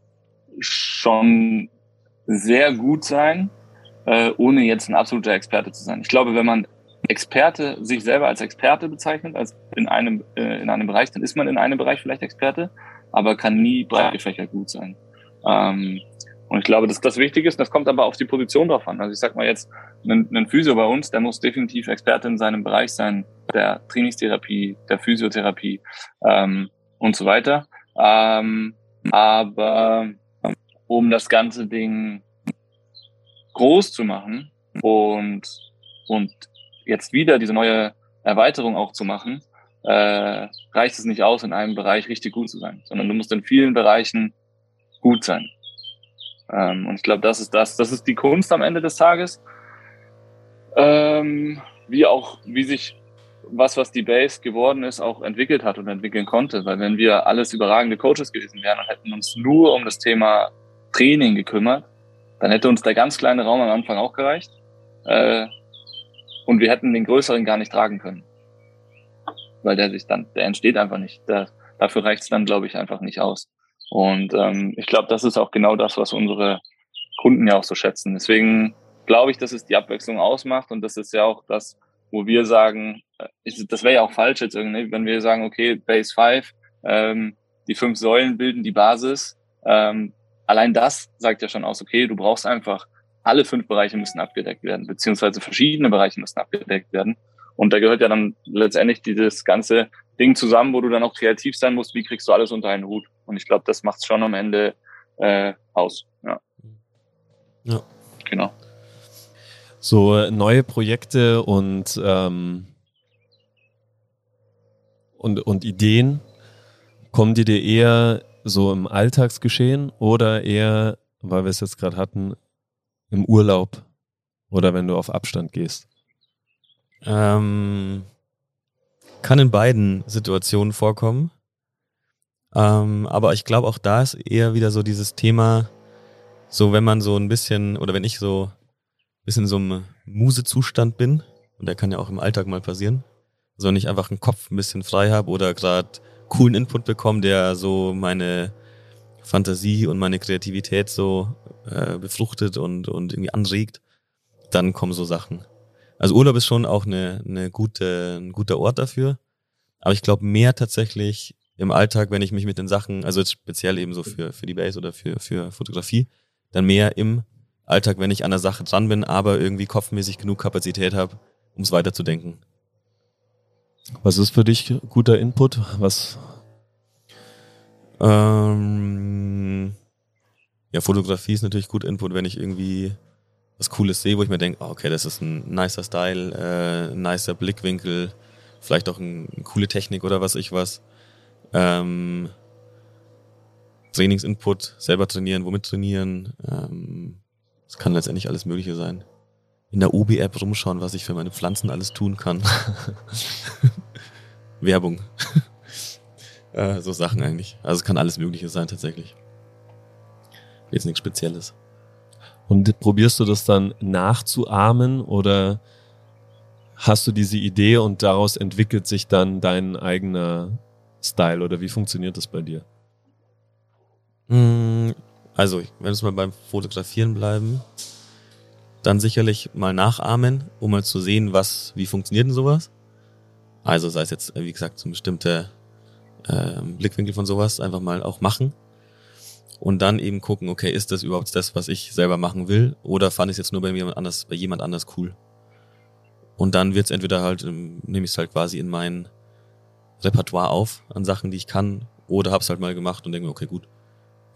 schon sehr gut sein, äh, ohne jetzt ein absoluter Experte zu sein. Ich glaube, wenn man Experte sich selber als Experte bezeichnet, als in einem äh, in einem Bereich, dann ist man in einem Bereich vielleicht Experte, aber kann nie breit gefächert gut sein. Ähm, und ich glaube, dass das wichtig ist. Das kommt aber auf die Position drauf an. Also ich sag mal jetzt, ein, ein Physio bei uns, der muss definitiv Experte in seinem Bereich sein, der Trainingstherapie, der Physiotherapie ähm, und so weiter. Ähm, aber um das ganze Ding groß zu machen und und jetzt wieder diese neue Erweiterung auch zu machen, äh, reicht es nicht aus, in einem Bereich richtig gut zu sein, sondern du musst in vielen Bereichen gut sein. Ähm, und ich glaube, das ist das, das ist die Kunst am Ende des Tages. Ähm, wie auch, wie sich was, was die Base geworden ist, auch entwickelt hat und entwickeln konnte. Weil wenn wir alles überragende Coaches gewesen wären und hätten uns nur um das Thema Training gekümmert, dann hätte uns der ganz kleine Raum am Anfang auch gereicht. Äh, und wir hätten den größeren gar nicht tragen können. Weil der sich dann, der entsteht einfach nicht. Der, dafür reicht es dann, glaube ich, einfach nicht aus. Und ähm, ich glaube, das ist auch genau das, was unsere Kunden ja auch so schätzen. Deswegen glaube ich, dass es die Abwechslung ausmacht und das ist ja auch das, wo wir sagen, äh, das wäre ja auch falsch jetzt irgendwie, wenn wir sagen, okay, Base 5, ähm, die fünf Säulen bilden die Basis. Ähm, allein das sagt ja schon aus, okay, du brauchst einfach, alle fünf Bereiche müssen abgedeckt werden, beziehungsweise verschiedene Bereiche müssen abgedeckt werden. Und da gehört ja dann letztendlich dieses ganze Ding zusammen, wo du dann auch kreativ sein musst, wie kriegst du alles unter einen Hut. Und ich glaube, das macht es schon am Ende äh, aus. Ja. Ja. Genau. So neue Projekte und, ähm, und, und Ideen, kommen die dir eher so im Alltagsgeschehen oder eher, weil wir es jetzt gerade hatten, im Urlaub oder wenn du auf Abstand gehst? Ähm, kann in beiden Situationen vorkommen. Ähm, aber ich glaube, auch da ist eher wieder so dieses Thema, so wenn man so ein bisschen, oder wenn ich so bisschen in so einem Musezustand bin, und der kann ja auch im Alltag mal passieren, so wenn ich einfach einen Kopf ein bisschen frei habe oder gerade coolen Input bekomme, der so meine Fantasie und meine Kreativität so äh, befruchtet und, und irgendwie anregt, dann kommen so Sachen. Also Urlaub ist schon auch eine, eine gute, ein guter Ort dafür. Aber ich glaube mehr tatsächlich im Alltag, wenn ich mich mit den Sachen, also jetzt speziell eben so für, für die Base oder für, für Fotografie, dann mehr im Alltag, wenn ich an der Sache dran bin, aber irgendwie kopfmäßig genug Kapazität habe, um es weiterzudenken. Was ist für dich guter Input? Was? Ähm, ja, Fotografie ist natürlich gut Input, wenn ich irgendwie was Cooles sehe, wo ich mir denke, oh, okay, das ist ein nicer Style, äh, ein nicer Blickwinkel, vielleicht auch ein, eine coole Technik oder was ich was. Ähm, Trainingsinput, selber trainieren, womit trainieren. Ähm, das kann letztendlich alles Mögliche sein. In der Obi-App rumschauen, was ich für meine Pflanzen alles tun kann. *laughs* Werbung. *laughs* äh, so Sachen eigentlich. Also es kann alles Mögliche sein tatsächlich. Jetzt nichts Spezielles. Und probierst du das dann nachzuahmen oder hast du diese Idee und daraus entwickelt sich dann dein eigener Style oder wie funktioniert das bei dir? Also, wenn wir mal beim Fotografieren bleiben, dann sicherlich mal nachahmen, um mal zu sehen, was, wie funktioniert denn sowas. Also sei es jetzt, wie gesagt, so ein bestimmter äh, Blickwinkel von sowas, einfach mal auch machen. Und dann eben gucken, okay, ist das überhaupt das, was ich selber machen will? Oder fand ich es jetzt nur bei jemand anders, bei jemand anders cool? Und dann wird es entweder halt, ähm, nehme ich es halt quasi in mein Repertoire auf an Sachen, die ich kann, oder hab's halt mal gemacht und denke mir, okay, gut,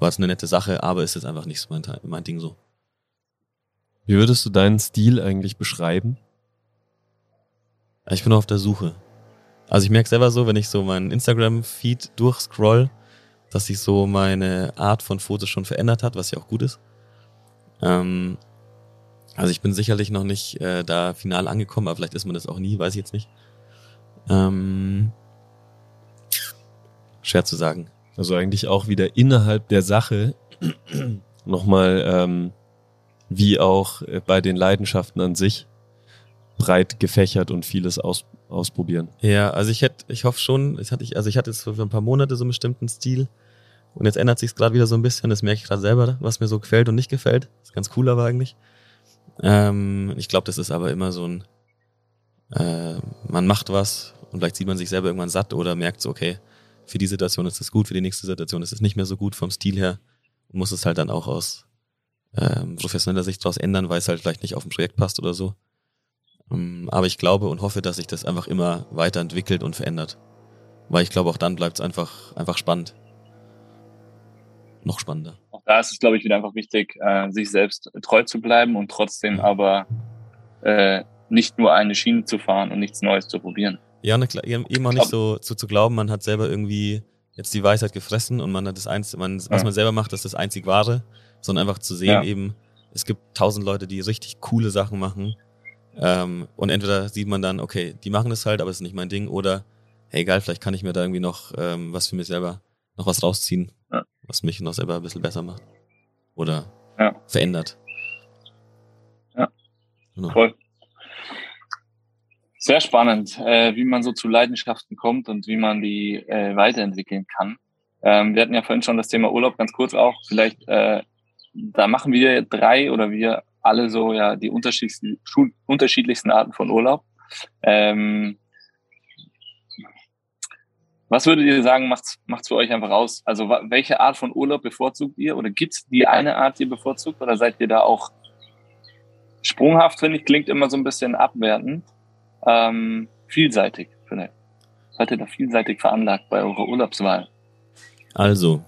war es eine nette Sache, aber ist jetzt einfach nicht mein, mein Ding so. Wie würdest du deinen Stil eigentlich beschreiben? Ich bin auf der Suche. Also ich merke selber so, wenn ich so meinen Instagram-Feed durchscroll, dass sich so meine Art von Fotos schon verändert hat, was ja auch gut ist. Ähm, also ich bin sicherlich noch nicht äh, da final angekommen, aber vielleicht ist man das auch nie, weiß ich jetzt nicht. Ähm, schwer zu sagen. Also eigentlich auch wieder innerhalb der Sache *clears throat* nochmal ähm, wie auch äh, bei den Leidenschaften an sich breit gefächert und vieles aus, ausprobieren. Ja, also ich hätte, ich hoffe schon, ich hatte, also ich hatte jetzt für ein paar Monate so einen bestimmten Stil und jetzt ändert sich es gerade wieder so ein bisschen. Das merke ich gerade selber, was mir so gefällt und nicht gefällt. Das ist ganz cool aber eigentlich. Ähm, ich glaube, das ist aber immer so ein, äh, man macht was und vielleicht sieht man sich selber irgendwann satt oder merkt so, okay, für die Situation ist es gut, für die nächste Situation ist es nicht mehr so gut vom Stil her und muss es halt dann auch aus ähm, professioneller Sicht daraus ändern, weil es halt vielleicht nicht auf ein Projekt passt oder so. Ähm, aber ich glaube und hoffe, dass sich das einfach immer weiterentwickelt und verändert. Weil ich glaube, auch dann bleibt es einfach, einfach spannend. Noch spannender. Auch da ist es, glaube ich, wieder einfach wichtig, äh, sich selbst treu zu bleiben und trotzdem aber äh, nicht nur eine Schiene zu fahren und nichts Neues zu probieren. Ja, ne, eben auch nicht so zu, zu glauben, man hat selber irgendwie jetzt die Weisheit gefressen und man hat das Einzige, man, was ja. man selber macht, ist das einzig Wahre, sondern einfach zu sehen ja. eben, es gibt tausend Leute, die richtig coole Sachen machen ähm, und entweder sieht man dann, okay, die machen das halt, aber es ist nicht mein Ding oder hey, egal, vielleicht kann ich mir da irgendwie noch ähm, was für mich selber, noch was rausziehen, ja. was mich noch selber ein bisschen besser macht oder verändert. Ja, genau. voll. Sehr spannend, äh, wie man so zu Leidenschaften kommt und wie man die äh, weiterentwickeln kann. Ähm, wir hatten ja vorhin schon das Thema Urlaub ganz kurz auch. Vielleicht, äh, da machen wir drei oder wir alle so ja die unterschiedlichsten, unterschiedlichsten Arten von Urlaub. Ähm, was würdet ihr sagen, macht's, macht's für euch einfach aus? Also welche Art von Urlaub bevorzugt ihr? Oder gibt's die eine Art, die ihr bevorzugt? Oder seid ihr da auch sprunghaft, finde ich, klingt immer so ein bisschen abwertend ähm, vielseitig vielleicht. Seid ihr da vielseitig veranlagt bei eurer Urlaubswahl? Also,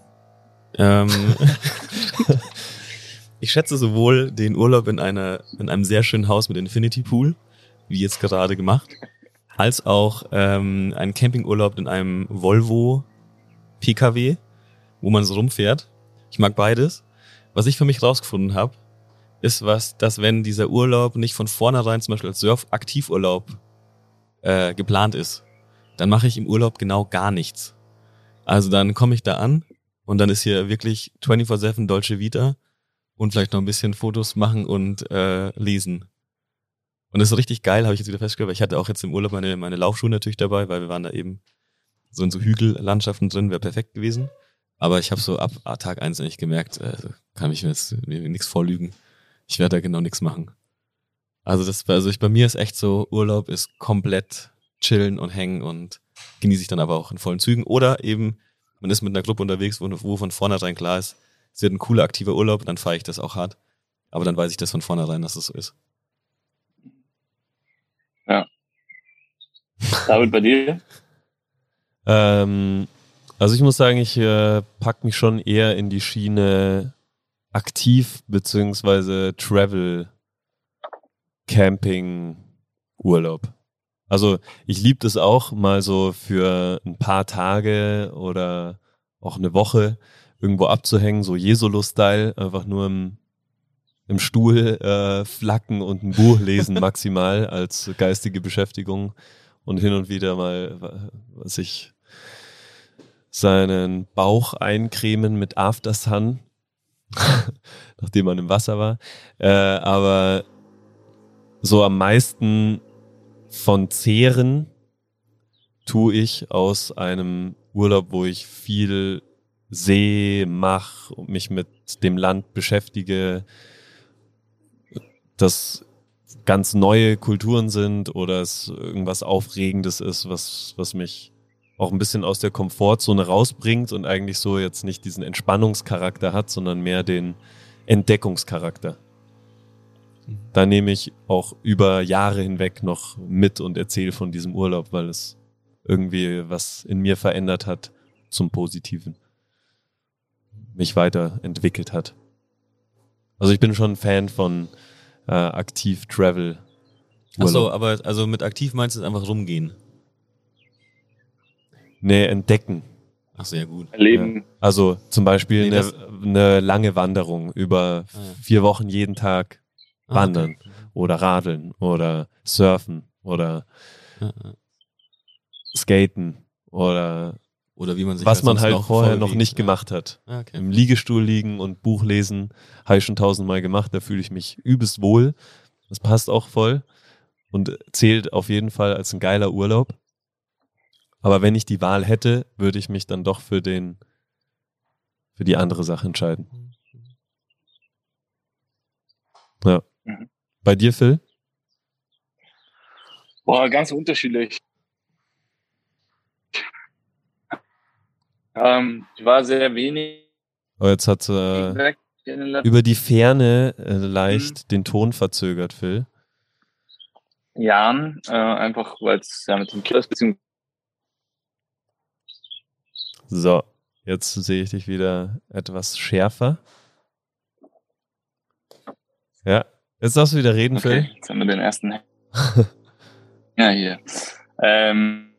ähm, *laughs* ich schätze sowohl den Urlaub in einer in einem sehr schönen Haus mit Infinity Pool, wie jetzt gerade gemacht, als auch ähm, einen Campingurlaub in einem Volvo PKW, wo man so rumfährt. Ich mag beides. Was ich für mich rausgefunden habe, ist was, dass wenn dieser Urlaub nicht von vornherein zum Beispiel als Surf-Aktivurlaub äh, geplant ist, dann mache ich im Urlaub genau gar nichts. Also dann komme ich da an und dann ist hier wirklich 24-7 Dolce Vita und vielleicht noch ein bisschen Fotos machen und äh, lesen. Und das ist richtig geil, habe ich jetzt wieder festgestellt, weil ich hatte auch jetzt im Urlaub meine, meine Laufschuhe natürlich dabei, weil wir waren da eben so in so Hügellandschaften drin, wäre perfekt gewesen. Aber ich habe so ab Tag eins eigentlich gemerkt, äh, kann mich jetzt mir nichts vorlügen. Ich werde da genau nichts machen. Also das, also ich, bei mir ist echt so, Urlaub ist komplett chillen und hängen und genieße ich dann aber auch in vollen Zügen. Oder eben, man ist mit einer Gruppe unterwegs, wo, wo von vornherein klar ist, es wird ein cooler, aktiver Urlaub, dann fahre ich das auch hart. Aber dann weiß ich das von vornherein, dass das so ist. Ja. David, bei dir? *laughs* ähm, also ich muss sagen, ich äh, pack mich schon eher in die Schiene aktiv beziehungsweise Travel Camping-Urlaub. Also ich liebe das auch mal so für ein paar Tage oder auch eine Woche irgendwo abzuhängen, so Jesolo-Style, einfach nur im, im Stuhl äh, flacken und ein Buch lesen *laughs* maximal als geistige Beschäftigung und hin und wieder mal sich seinen Bauch eincremen mit After Sun, *laughs* nachdem man im Wasser war. Äh, aber so am meisten von Zehren tue ich aus einem Urlaub, wo ich viel sehe, mache und mich mit dem Land beschäftige, dass ganz neue Kulturen sind oder es irgendwas Aufregendes ist, was, was mich auch ein bisschen aus der Komfortzone rausbringt und eigentlich so jetzt nicht diesen Entspannungscharakter hat, sondern mehr den Entdeckungscharakter. Da nehme ich auch über Jahre hinweg noch mit und erzähle von diesem Urlaub, weil es irgendwie was in mir verändert hat zum Positiven. Mich weiterentwickelt hat. Also ich bin schon ein Fan von äh, aktiv Travel. Achso, aber also mit aktiv meinst du einfach rumgehen? Nee, entdecken. Ach sehr gut. Erleben. Ja. Also zum Beispiel Nee, eine, eine lange Wanderung über Ah, ja. vier Wochen jeden Tag wandern okay. oder radeln oder surfen oder Ja, ja. skaten oder Oder wie man sich was man halt noch vorher noch nicht ja. gemacht hat. Ah, okay. Im Liegestuhl liegen und Buch lesen, habe ich schon tausendmal gemacht, da fühle ich mich übelst wohl. Das passt auch voll und zählt auf jeden Fall als ein geiler Urlaub. Aber wenn ich die Wahl hätte, würde ich mich dann doch für den, für die andere Sache entscheiden. Ja. Mhm. Bei dir, Phil? Boah, ganz unterschiedlich. Ähm, ich war sehr wenig Oh, jetzt hat äh, über die Ferne äh, leicht den Ton verzögert, Phil. Jahren, äh, einfach weil es ja mit dem Kilos beziehungsweise So, jetzt sehe ich dich wieder etwas schärfer. Ja, jetzt darfst du wieder reden, Okay, jetzt haben wir den ersten. *laughs* ja, hier. Ähm,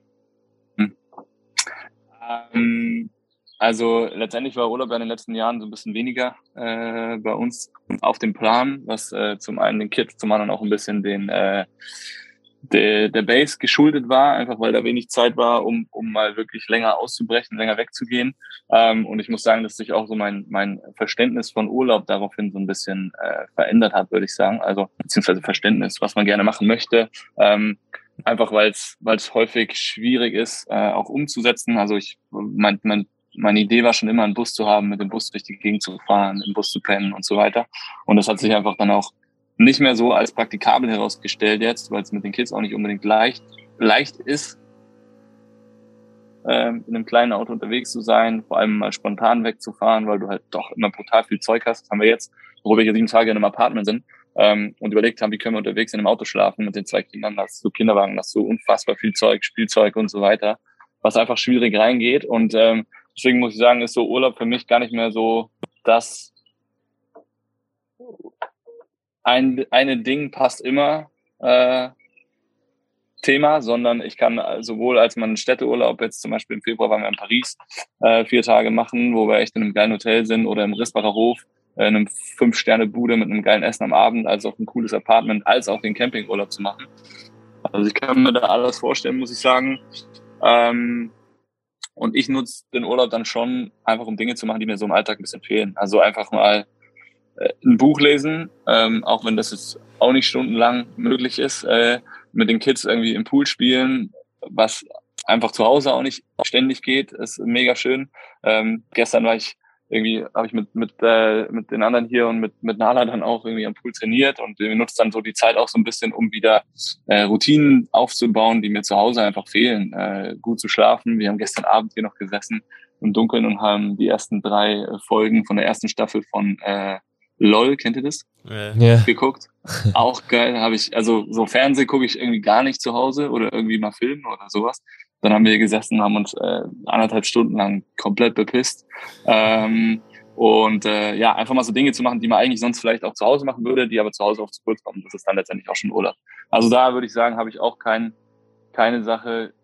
ähm, also letztendlich war Urlaub in den letzten Jahren so ein bisschen weniger äh, bei uns auf dem Plan, was äh, zum einen den Kids, zum anderen auch ein bisschen den äh, der, der Base geschuldet war, einfach weil da wenig Zeit war, um, um mal wirklich länger auszubrechen, länger wegzugehen. Ähm, und ich muss sagen, dass sich auch so mein, mein Verständnis von Urlaub daraufhin so ein bisschen äh, verändert hat, würde ich sagen. Also beziehungsweise Verständnis, was man gerne machen möchte. Ähm, einfach weil es häufig schwierig ist, äh, auch umzusetzen. Also ich mein, mein, meine Idee war schon immer, einen Bus zu haben, mit dem Bus durch die Gegend zu fahren, im Bus zu pennen und so weiter. Und das hat sich einfach dann auch nicht mehr so als praktikabel herausgestellt jetzt, weil es mit den Kids auch nicht unbedingt leicht, leicht ist, ähm, in einem kleinen Auto unterwegs zu sein, vor allem mal spontan wegzufahren, weil du halt doch immer brutal viel Zeug hast. Das haben wir jetzt, wo wir hier sieben Tage in einem Apartment sind ähm, und überlegt haben, wie können wir unterwegs in einem Auto schlafen mit den zwei Kindern, hast du Kinderwagen, hast du unfassbar viel Zeug, Spielzeug und so weiter, was einfach schwierig reingeht. Und ähm, deswegen muss ich sagen, ist so Urlaub für mich gar nicht mehr so das ein eine Ding passt immer äh, Thema, sondern ich kann sowohl als man Städteurlaub jetzt zum Beispiel im Februar waren wir in Paris äh, vier Tage machen, wo wir echt in einem geilen Hotel sind oder im Risbacher Hof äh, in einem fünf Sterne Bude mit einem geilen Essen am Abend, als auch ein cooles Apartment, als auch den Campingurlaub zu machen. Also ich kann mir da alles vorstellen, muss ich sagen. Ähm, und ich nutze den Urlaub dann schon einfach, um Dinge zu machen, die mir so im Alltag ein bisschen fehlen. Also einfach mal äh, ein Buch lesen, ähm, auch wenn das jetzt auch nicht stundenlang möglich ist, äh, mit den Kids irgendwie im Pool spielen, was einfach zu Hause auch nicht ständig geht, ist mega schön. Ähm, gestern war ich irgendwie, habe ich mit mit äh, mit den anderen hier und mit mit Nala dann auch irgendwie am Pool trainiert und wir nutzen dann so die Zeit auch so ein bisschen, um wieder äh, Routinen aufzubauen, die mir zu Hause einfach fehlen. Äh, gut zu schlafen. Wir haben gestern Abend hier noch gesessen im Dunkeln und haben die ersten drei äh, Folgen von der ersten Staffel von äh, LOL, kennt ihr das? Ja. Geguckt. *laughs* Auch geil, habe ich, also so Fernsehen gucke ich irgendwie gar nicht zu Hause oder irgendwie mal Filme oder sowas. Dann haben wir gesessen, haben uns äh, anderthalb Stunden lang komplett bepisst. Ähm, Und äh, ja, einfach mal so Dinge zu machen, die man eigentlich sonst vielleicht auch zu Hause machen würde, die aber zu Hause oft zu kurz kommen. Das ist dann letztendlich auch schon Urlaub. Also da würde ich sagen, habe ich auch kein, keine Sache,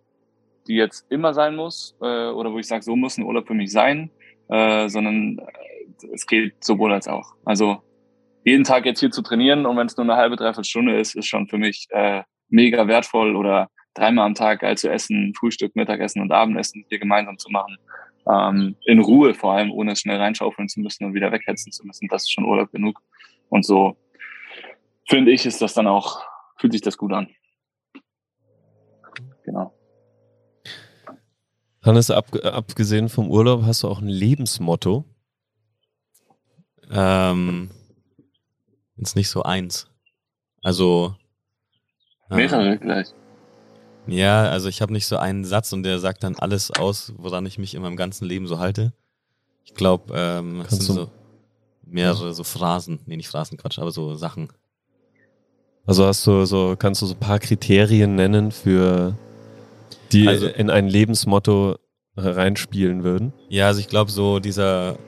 die jetzt immer sein muss äh, oder wo ich sage, so muss ein Urlaub für mich sein, äh, sondern es geht sowohl als auch. Also jeden Tag jetzt hier zu trainieren und wenn es nur eine halbe, dreiviertel Stunde ist, ist schon für mich äh, mega wertvoll oder dreimal am Tag geil zu essen, Frühstück, Mittagessen und Abendessen hier gemeinsam zu machen. Ähm, in Ruhe vor allem, ohne es schnell reinschaufeln zu müssen und wieder weghetzen zu müssen. Das ist schon Urlaub genug. Und so finde ich, ist das dann auch, fühlt sich das gut an. Genau. Hannes, ab, abgesehen vom Urlaub, hast du auch ein Lebensmotto? Ähm, ist nicht so eins. Also. Mehrere äh, gleich. Ja, also ich habe nicht so einen Satz und der sagt dann alles aus, woran ich mich in meinem ganzen Leben so halte. Ich glaube, ähm, es sind so mehrere so Phrasen, nee, nicht Phrasen, Quatsch, aber so Sachen. Also hast du so, kannst du so ein paar Kriterien nennen für die also, in ein Lebensmotto reinspielen würden? Ja, also ich glaube, so dieser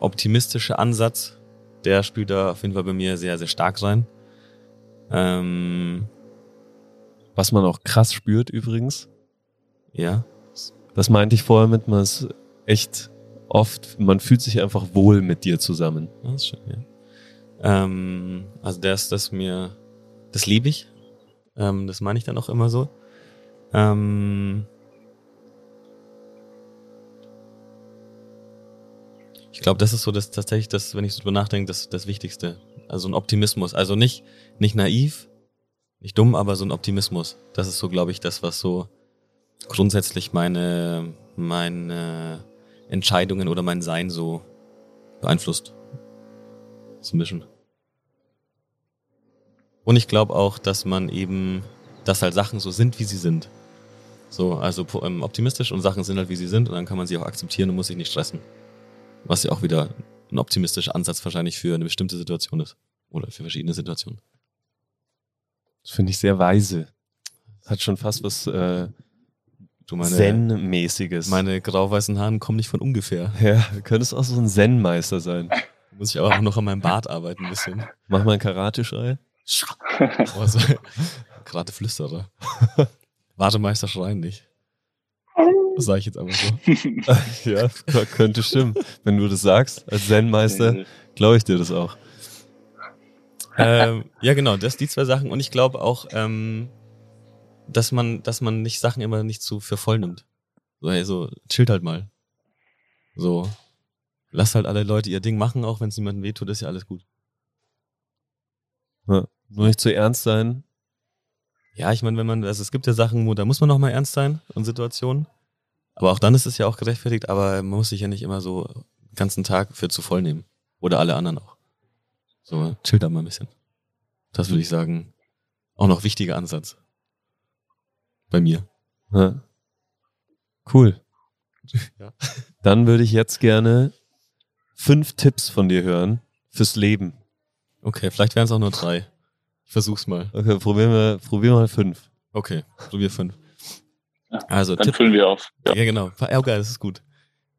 optimistische Ansatz, der spielt da auf jeden Fall bei mir sehr, sehr stark rein. Ähm, Was man auch krass spürt übrigens. Ja. Das meinte ich vorher mit, man ist echt oft, man fühlt sich einfach wohl mit dir zusammen. Das ist schön, ja. Ähm, also das, das mir, das liebe ich. Ähm, das meine ich dann auch immer so. Ähm, ich glaube, das ist so das tatsächlich das, wenn ich so drüber nachdenke, das, das Wichtigste. Also ein Optimismus. Also nicht, nicht naiv, nicht dumm, aber so ein Optimismus. Das ist so, glaube ich, das, was so grundsätzlich meine, meine Entscheidungen oder mein Sein so beeinflusst. Ein bisschen. Und ich glaube auch, dass man eben, dass halt Sachen so sind, wie sie sind. So, also ähm, optimistisch und Sachen sind halt wie sie sind und dann kann man sie auch akzeptieren und muss sich nicht stressen. Was ja auch wieder ein optimistischer Ansatz wahrscheinlich für eine bestimmte Situation ist. Oder für verschiedene Situationen. Das finde ich sehr weise. Hat schon fast was äh, Zen-mäßiges. Meine grau-weißen Haaren kommen nicht von ungefähr. Ja, du könntest auch so ein Zen-Meister sein. Muss ich aber auch noch an meinem Bart arbeiten ein bisschen. Mach mal einen Karate-Schrei. *laughs* So. Karate-Flüsterer. Wartemeister schreien nicht. Das sage ich jetzt einfach so. *laughs* *laughs* ja, könnte stimmen. Wenn du das sagst, als Zen-Meister, glaube ich dir das auch. Ähm, ja, genau, das die zwei Sachen. Und ich glaube auch, ähm, dass man, dass man nicht Sachen immer nicht zu für voll nimmt. So, hey, so, chillt halt mal. So, lass halt alle Leute ihr Ding machen, auch wenn es niemandem wehtut, ist ja alles gut. Ja, nur nicht zu ernst sein, ja, ich meine, wenn man, also es gibt ja Sachen, wo da muss man noch mal ernst sein und Situationen. Aber auch dann ist es ja auch gerechtfertigt, aber man muss sich ja nicht immer so den ganzen Tag für zu voll nehmen. Oder alle anderen auch. So, chillt da mal ein bisschen. Das würde ich sagen, auch noch wichtiger Ansatz. Bei mir. Ja. Cool. Ja. *laughs* Dann würde ich jetzt gerne fünf Tipps von dir hören fürs Leben. Okay, vielleicht wären es auch nur drei. Ich versuch's mal. Okay, probieren wir, probieren wir mal fünf. Okay, probier fünf. Also, dann Tipp, füllen wir auf. Ja, ja genau. Ja, geil, das ist gut.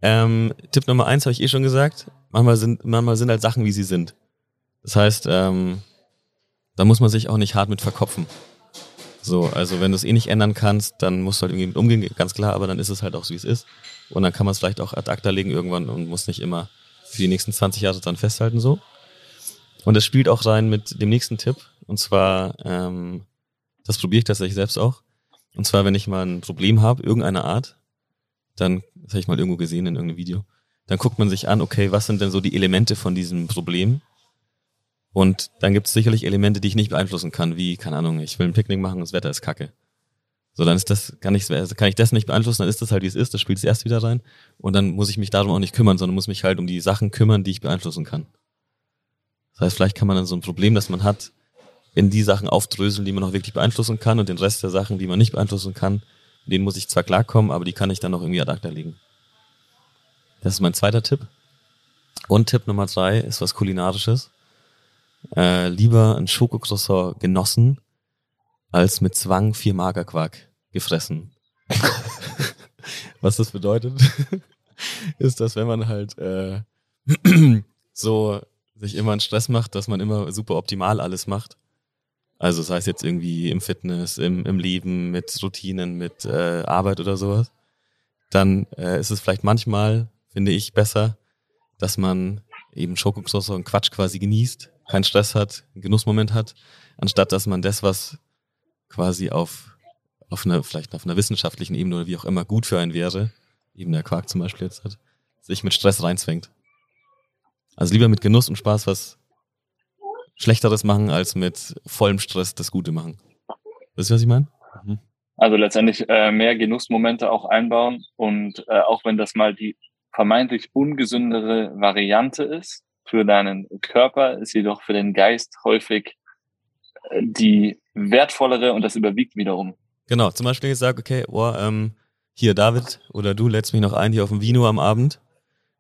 Ähm, Tipp Nummer eins habe ich eh schon gesagt. Manchmal sind, manchmal sind halt Sachen, wie sie sind. Das heißt, ähm, da muss man sich auch nicht hart mit verkopfen. So, also wenn du es eh nicht ändern kannst, dann musst du halt irgendwie mit umgehen, ganz klar, aber dann ist es halt auch so, wie es ist. Und dann kann man es vielleicht auch ad acta legen irgendwann und muss nicht immer für die nächsten 20 Jahre dann festhalten so. Und das spielt auch rein mit dem nächsten Tipp. Und zwar, ähm, das probiere ich tatsächlich selbst auch. Und zwar, wenn ich mal ein Problem habe, irgendeiner Art, dann, das habe ich mal irgendwo gesehen in irgendeinem Video, dann guckt man sich an, okay, was sind denn so die Elemente von diesem Problem? Und dann gibt es sicherlich Elemente, die ich nicht beeinflussen kann, wie, keine Ahnung, ich will ein Picknick machen, das Wetter ist kacke. So, dann ist das, kann ich, kann ich das nicht beeinflussen, dann ist das halt, wie es ist, das spielt es erst wieder rein. Und dann muss ich mich darum auch nicht kümmern, sondern muss mich halt um die Sachen kümmern, die ich beeinflussen kann. Das heißt, vielleicht kann man dann so ein Problem, das man hat, in die Sachen aufdröseln, die man auch wirklich beeinflussen kann und den Rest der Sachen, die man nicht beeinflussen kann, denen muss ich zwar klarkommen, aber die kann ich dann auch irgendwie ad acta legen. Das ist mein zweiter Tipp. Und Tipp Nummer drei ist was Kulinarisches. Äh, lieber ein Schokocroissant genossen, als mit Zwang vier Magerquark gefressen. *laughs* was das bedeutet, *laughs* ist, dass wenn man halt äh, *clears throat* so sich immer einen Stress macht, dass man immer super optimal alles macht. Also sei es jetzt irgendwie im Fitness, im, im Leben, mit Routinen, mit äh, Arbeit oder sowas, dann äh, ist es vielleicht manchmal, finde ich, besser, dass man eben Schokokroissant und Quatsch quasi genießt, keinen Stress hat, einen Genussmoment hat, anstatt dass man das, was quasi auf, auf einer, vielleicht auf einer wissenschaftlichen Ebene oder wie auch immer gut für einen wäre, eben der Quark zum Beispiel jetzt hat, sich mit Stress reinzwängt. Also lieber mit Genuss und Spaß was Schlechteres machen, als mit vollem Stress das Gute machen. Wisst ihr, was ich meine? Mhm. Also letztendlich äh, mehr Genussmomente auch einbauen und äh, auch wenn das mal die vermeintlich ungesündere Variante ist für deinen Körper, ist jedoch für den Geist häufig äh, die wertvollere und das überwiegt wiederum. Genau, zum Beispiel ich sage, okay, oh, ähm, hier David oder du lädst mich noch ein hier auf dem Vino am Abend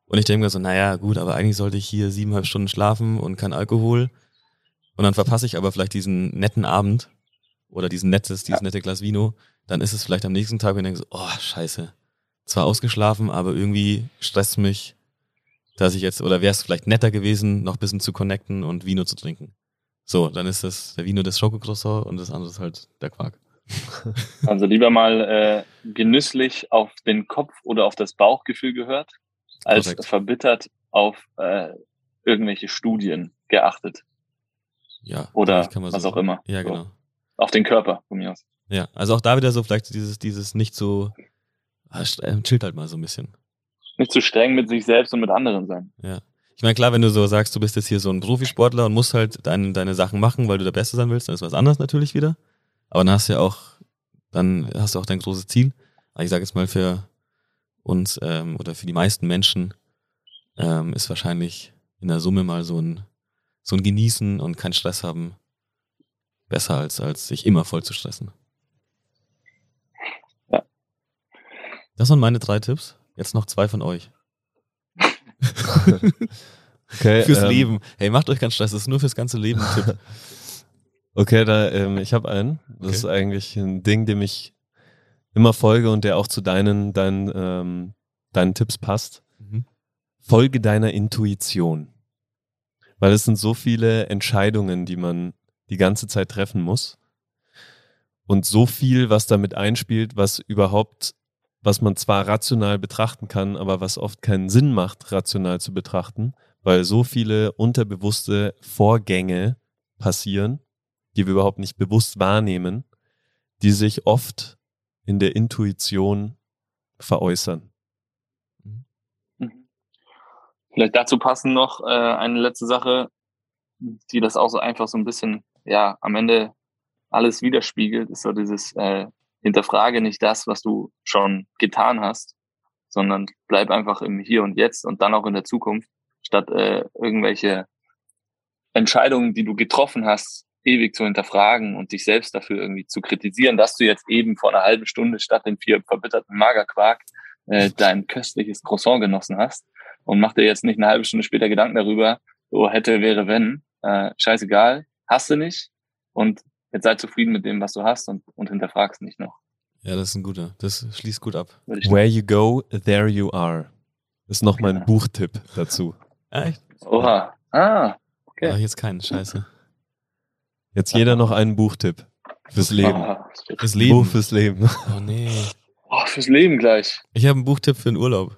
und ich denke mir so, naja, gut, aber eigentlich sollte ich hier siebeneinhalb Stunden schlafen und kein Alkohol. Und dann verpasse ich aber vielleicht diesen netten Abend oder diesen nettes, dieses ja. nette Glas Vino. Dann ist es vielleicht am nächsten Tag, wenn ich denke so, oh, scheiße. Zwar ausgeschlafen, aber irgendwie stresst mich, dass ich jetzt, oder wäre es vielleicht netter gewesen, noch ein bisschen zu connecten und Vino zu trinken. So, dann ist das der Vino des Schokocroissant und das andere ist halt der Quark. *laughs* Also lieber mal äh, genüsslich auf den Kopf oder auf das Bauchgefühl gehört als Korrekt. verbittert auf äh, irgendwelche Studien geachtet. Ja. Oder was so auch immer. Ja, genau. So. Auf den Körper von mir aus. Ja, also auch da wieder so vielleicht dieses, dieses nicht so, ah, äh, chillt halt mal so ein bisschen. Nicht zu streng mit sich selbst und mit anderen sein. Ja. Ich meine, klar, wenn du so sagst, du bist jetzt hier so ein Profisportler und musst halt deine, deine Sachen machen, weil du der Beste sein willst, dann ist was anderes natürlich wieder. Aber dann hast du ja auch, dann hast du auch dein großes Ziel. Aber ich sage jetzt mal für uns ähm, oder für die meisten Menschen ähm, ist wahrscheinlich in der Summe mal so ein, so ein Genießen und keinen Stress haben besser, als, als sich immer voll zu stressen. Ja. Das waren meine drei Tipps. Jetzt noch zwei von euch. *laughs* okay, *laughs* fürs ähm, Leben. Hey, macht euch keinen Stress, das ist nur fürs ganze Leben ein Tipp. *laughs* Okay, da, ähm, ich habe einen. Das okay. ist eigentlich ein Ding, dem ich immer folge und der auch zu deinen, deinen, ähm, deinen Tipps passt. Mhm. Folge deiner Intuition. Weil es sind so viele Entscheidungen, die man die ganze Zeit treffen muss. Und so viel, was damit einspielt, was überhaupt, was man zwar rational betrachten kann, aber was oft keinen Sinn macht, rational zu betrachten, weil so viele unterbewusste Vorgänge passieren, die wir überhaupt nicht bewusst wahrnehmen, die sich oft in der Intuition veräußern. Mhm. Vielleicht dazu passen noch äh, eine letzte Sache, die das auch so einfach so ein bisschen, ja, am Ende alles widerspiegelt, ist so dieses äh, Hinterfrage nicht das, was du schon getan hast, sondern bleib einfach im Hier und Jetzt und dann auch in der Zukunft, statt äh, irgendwelche Entscheidungen, die du getroffen hast, ewig zu hinterfragen und dich selbst dafür irgendwie zu kritisieren, dass du jetzt eben vor einer halben Stunde statt den vier verbitterten Magerquark äh, dein köstliches Croissant genossen hast und mach dir jetzt nicht eine halbe Stunde später Gedanken darüber, so hätte, wäre, wenn. Äh, scheißegal, hast du nicht und jetzt sei zufrieden mit dem, was du hast und, und hinterfragst nicht noch. Ja, das ist ein guter. Das schließt gut ab. Where you go, there you are. Ist noch mein ja. Buchtipp dazu. Echt? Oha. Ah, okay. Ah, jetzt keinen, scheiße. Jetzt jeder noch einen Buchtipp. Fürs Leben. Ah, fürs Leben. Buch fürs Leben. Oh nee. Oh, fürs Leben gleich. Ich habe einen Buchtipp für den Urlaub.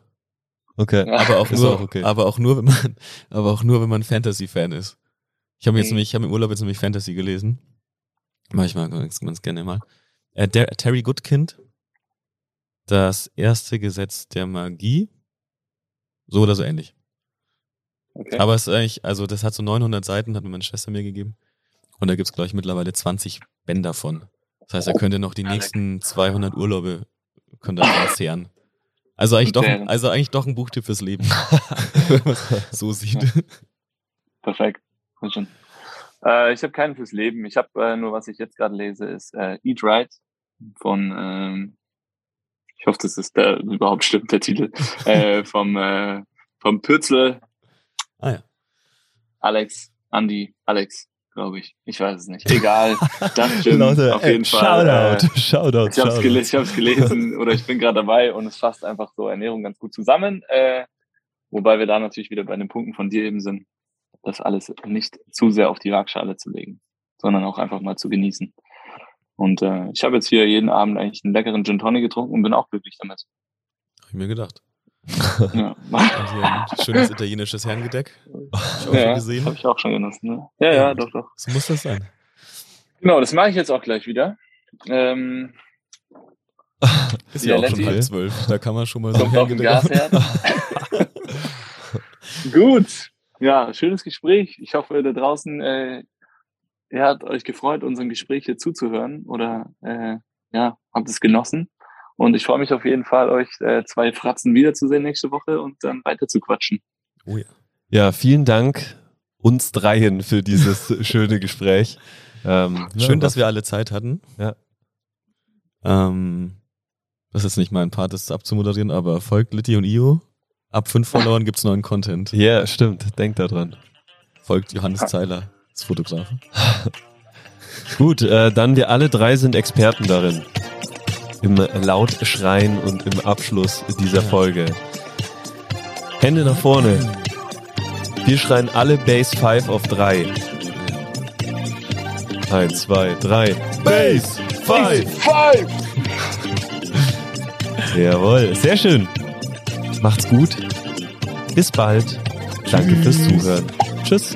Okay. Aber auch *laughs* nur, auch okay. aber auch nur, wenn man, aber auch nur, wenn man Fantasy-Fan ist. Ich habe jetzt mhm. nämlich, ich habe im Urlaub jetzt nämlich Fantasy gelesen. Mach ich mal ganz, ganz gerne mal. Äh, der, Terry Goodkind. Das erste Gesetz der Magie. So oder so ähnlich. Okay. Aber es ist eigentlich, also das hat so 900 Seiten, hat mir meine Schwester mir gegeben. Und da gibt es, glaube ich, mittlerweile 20 Bänder von. Das heißt, er könnte noch die nächsten 200 Urlaube könnte *laughs* zehren. Also eigentlich, doch, also eigentlich doch ein Buchtipp fürs Leben. *laughs* so sieht. Perfekt. Äh, ich habe keinen fürs Leben. Ich habe äh, nur, was ich jetzt gerade lese, ist äh, Eat Right von, ähm, ich hoffe, das der, überhaupt stimmt, der Titel, *laughs* äh, vom, äh, vom Pürzel. Ah ja. Alex, Andy, Alex glaube ich. Ich weiß es nicht. Egal. *laughs* Dungeon, Leute, auf jeden ey, Fall. Shoutout, äh, Shoutout. Ich habe es gelesen, gelesen oder ich bin gerade dabei und es fasst einfach so Ernährung ganz gut zusammen. Äh, Wobei wir da natürlich wieder bei den Punkten von dir eben sind, das alles nicht zu sehr auf die Waagschale zu legen, sondern auch einfach mal zu genießen. Und äh, ich habe jetzt hier jeden Abend eigentlich einen leckeren Gin Tonic getrunken und bin auch glücklich damit. Habe ich mir gedacht. Ja, *laughs* ein schönes italienisches Herrengedeck. Hab ich auch ja schon gesehen. habe ich auch schon genossen. Ne? Ja, ja, Ja. doch, doch. So muss das sein. Genau, das mache ich jetzt auch gleich wieder. Ähm, *laughs* Ist Ja, auch schon halb zwölf. Da kann man schon mal so ein kommt den Herrengedeck. Gasherd. *laughs* Gut. Ja, schönes Gespräch. Ich hoffe, da draußen, äh, ihr habt euch gefreut, unserem Gespräch hier zuzuhören oder äh, ja, habt es genossen. Und ich freue mich auf jeden Fall, euch äh, zwei Fratzen wiederzusehen nächste Woche und dann weiter zu quatschen. Oh ja. Ja, vielen Dank uns dreien für dieses *laughs* schöne Gespräch. Ähm, Schön, ja, dass wir alle Zeit hatten. Ja. Ähm, das ist nicht mein Part, das abzumoderieren, aber folgt Litti und Io. Ab fünf Followern gibt's neuen Content. Ja, stimmt. Denkt da dran. Folgt Johannes Zeiler, ist Fotografe. *laughs* Gut, äh, dann wir alle drei sind Experten darin. Im Lautschreien und im Abschluss dieser. Folge. Hände nach vorne. Wir schreien alle Base 5 auf 3. 1, 2, 3. Base 5! Five! *laughs* Jawohl, sehr schön. Macht's gut. Bis bald. Danke fürs Zuhören. Tschüss.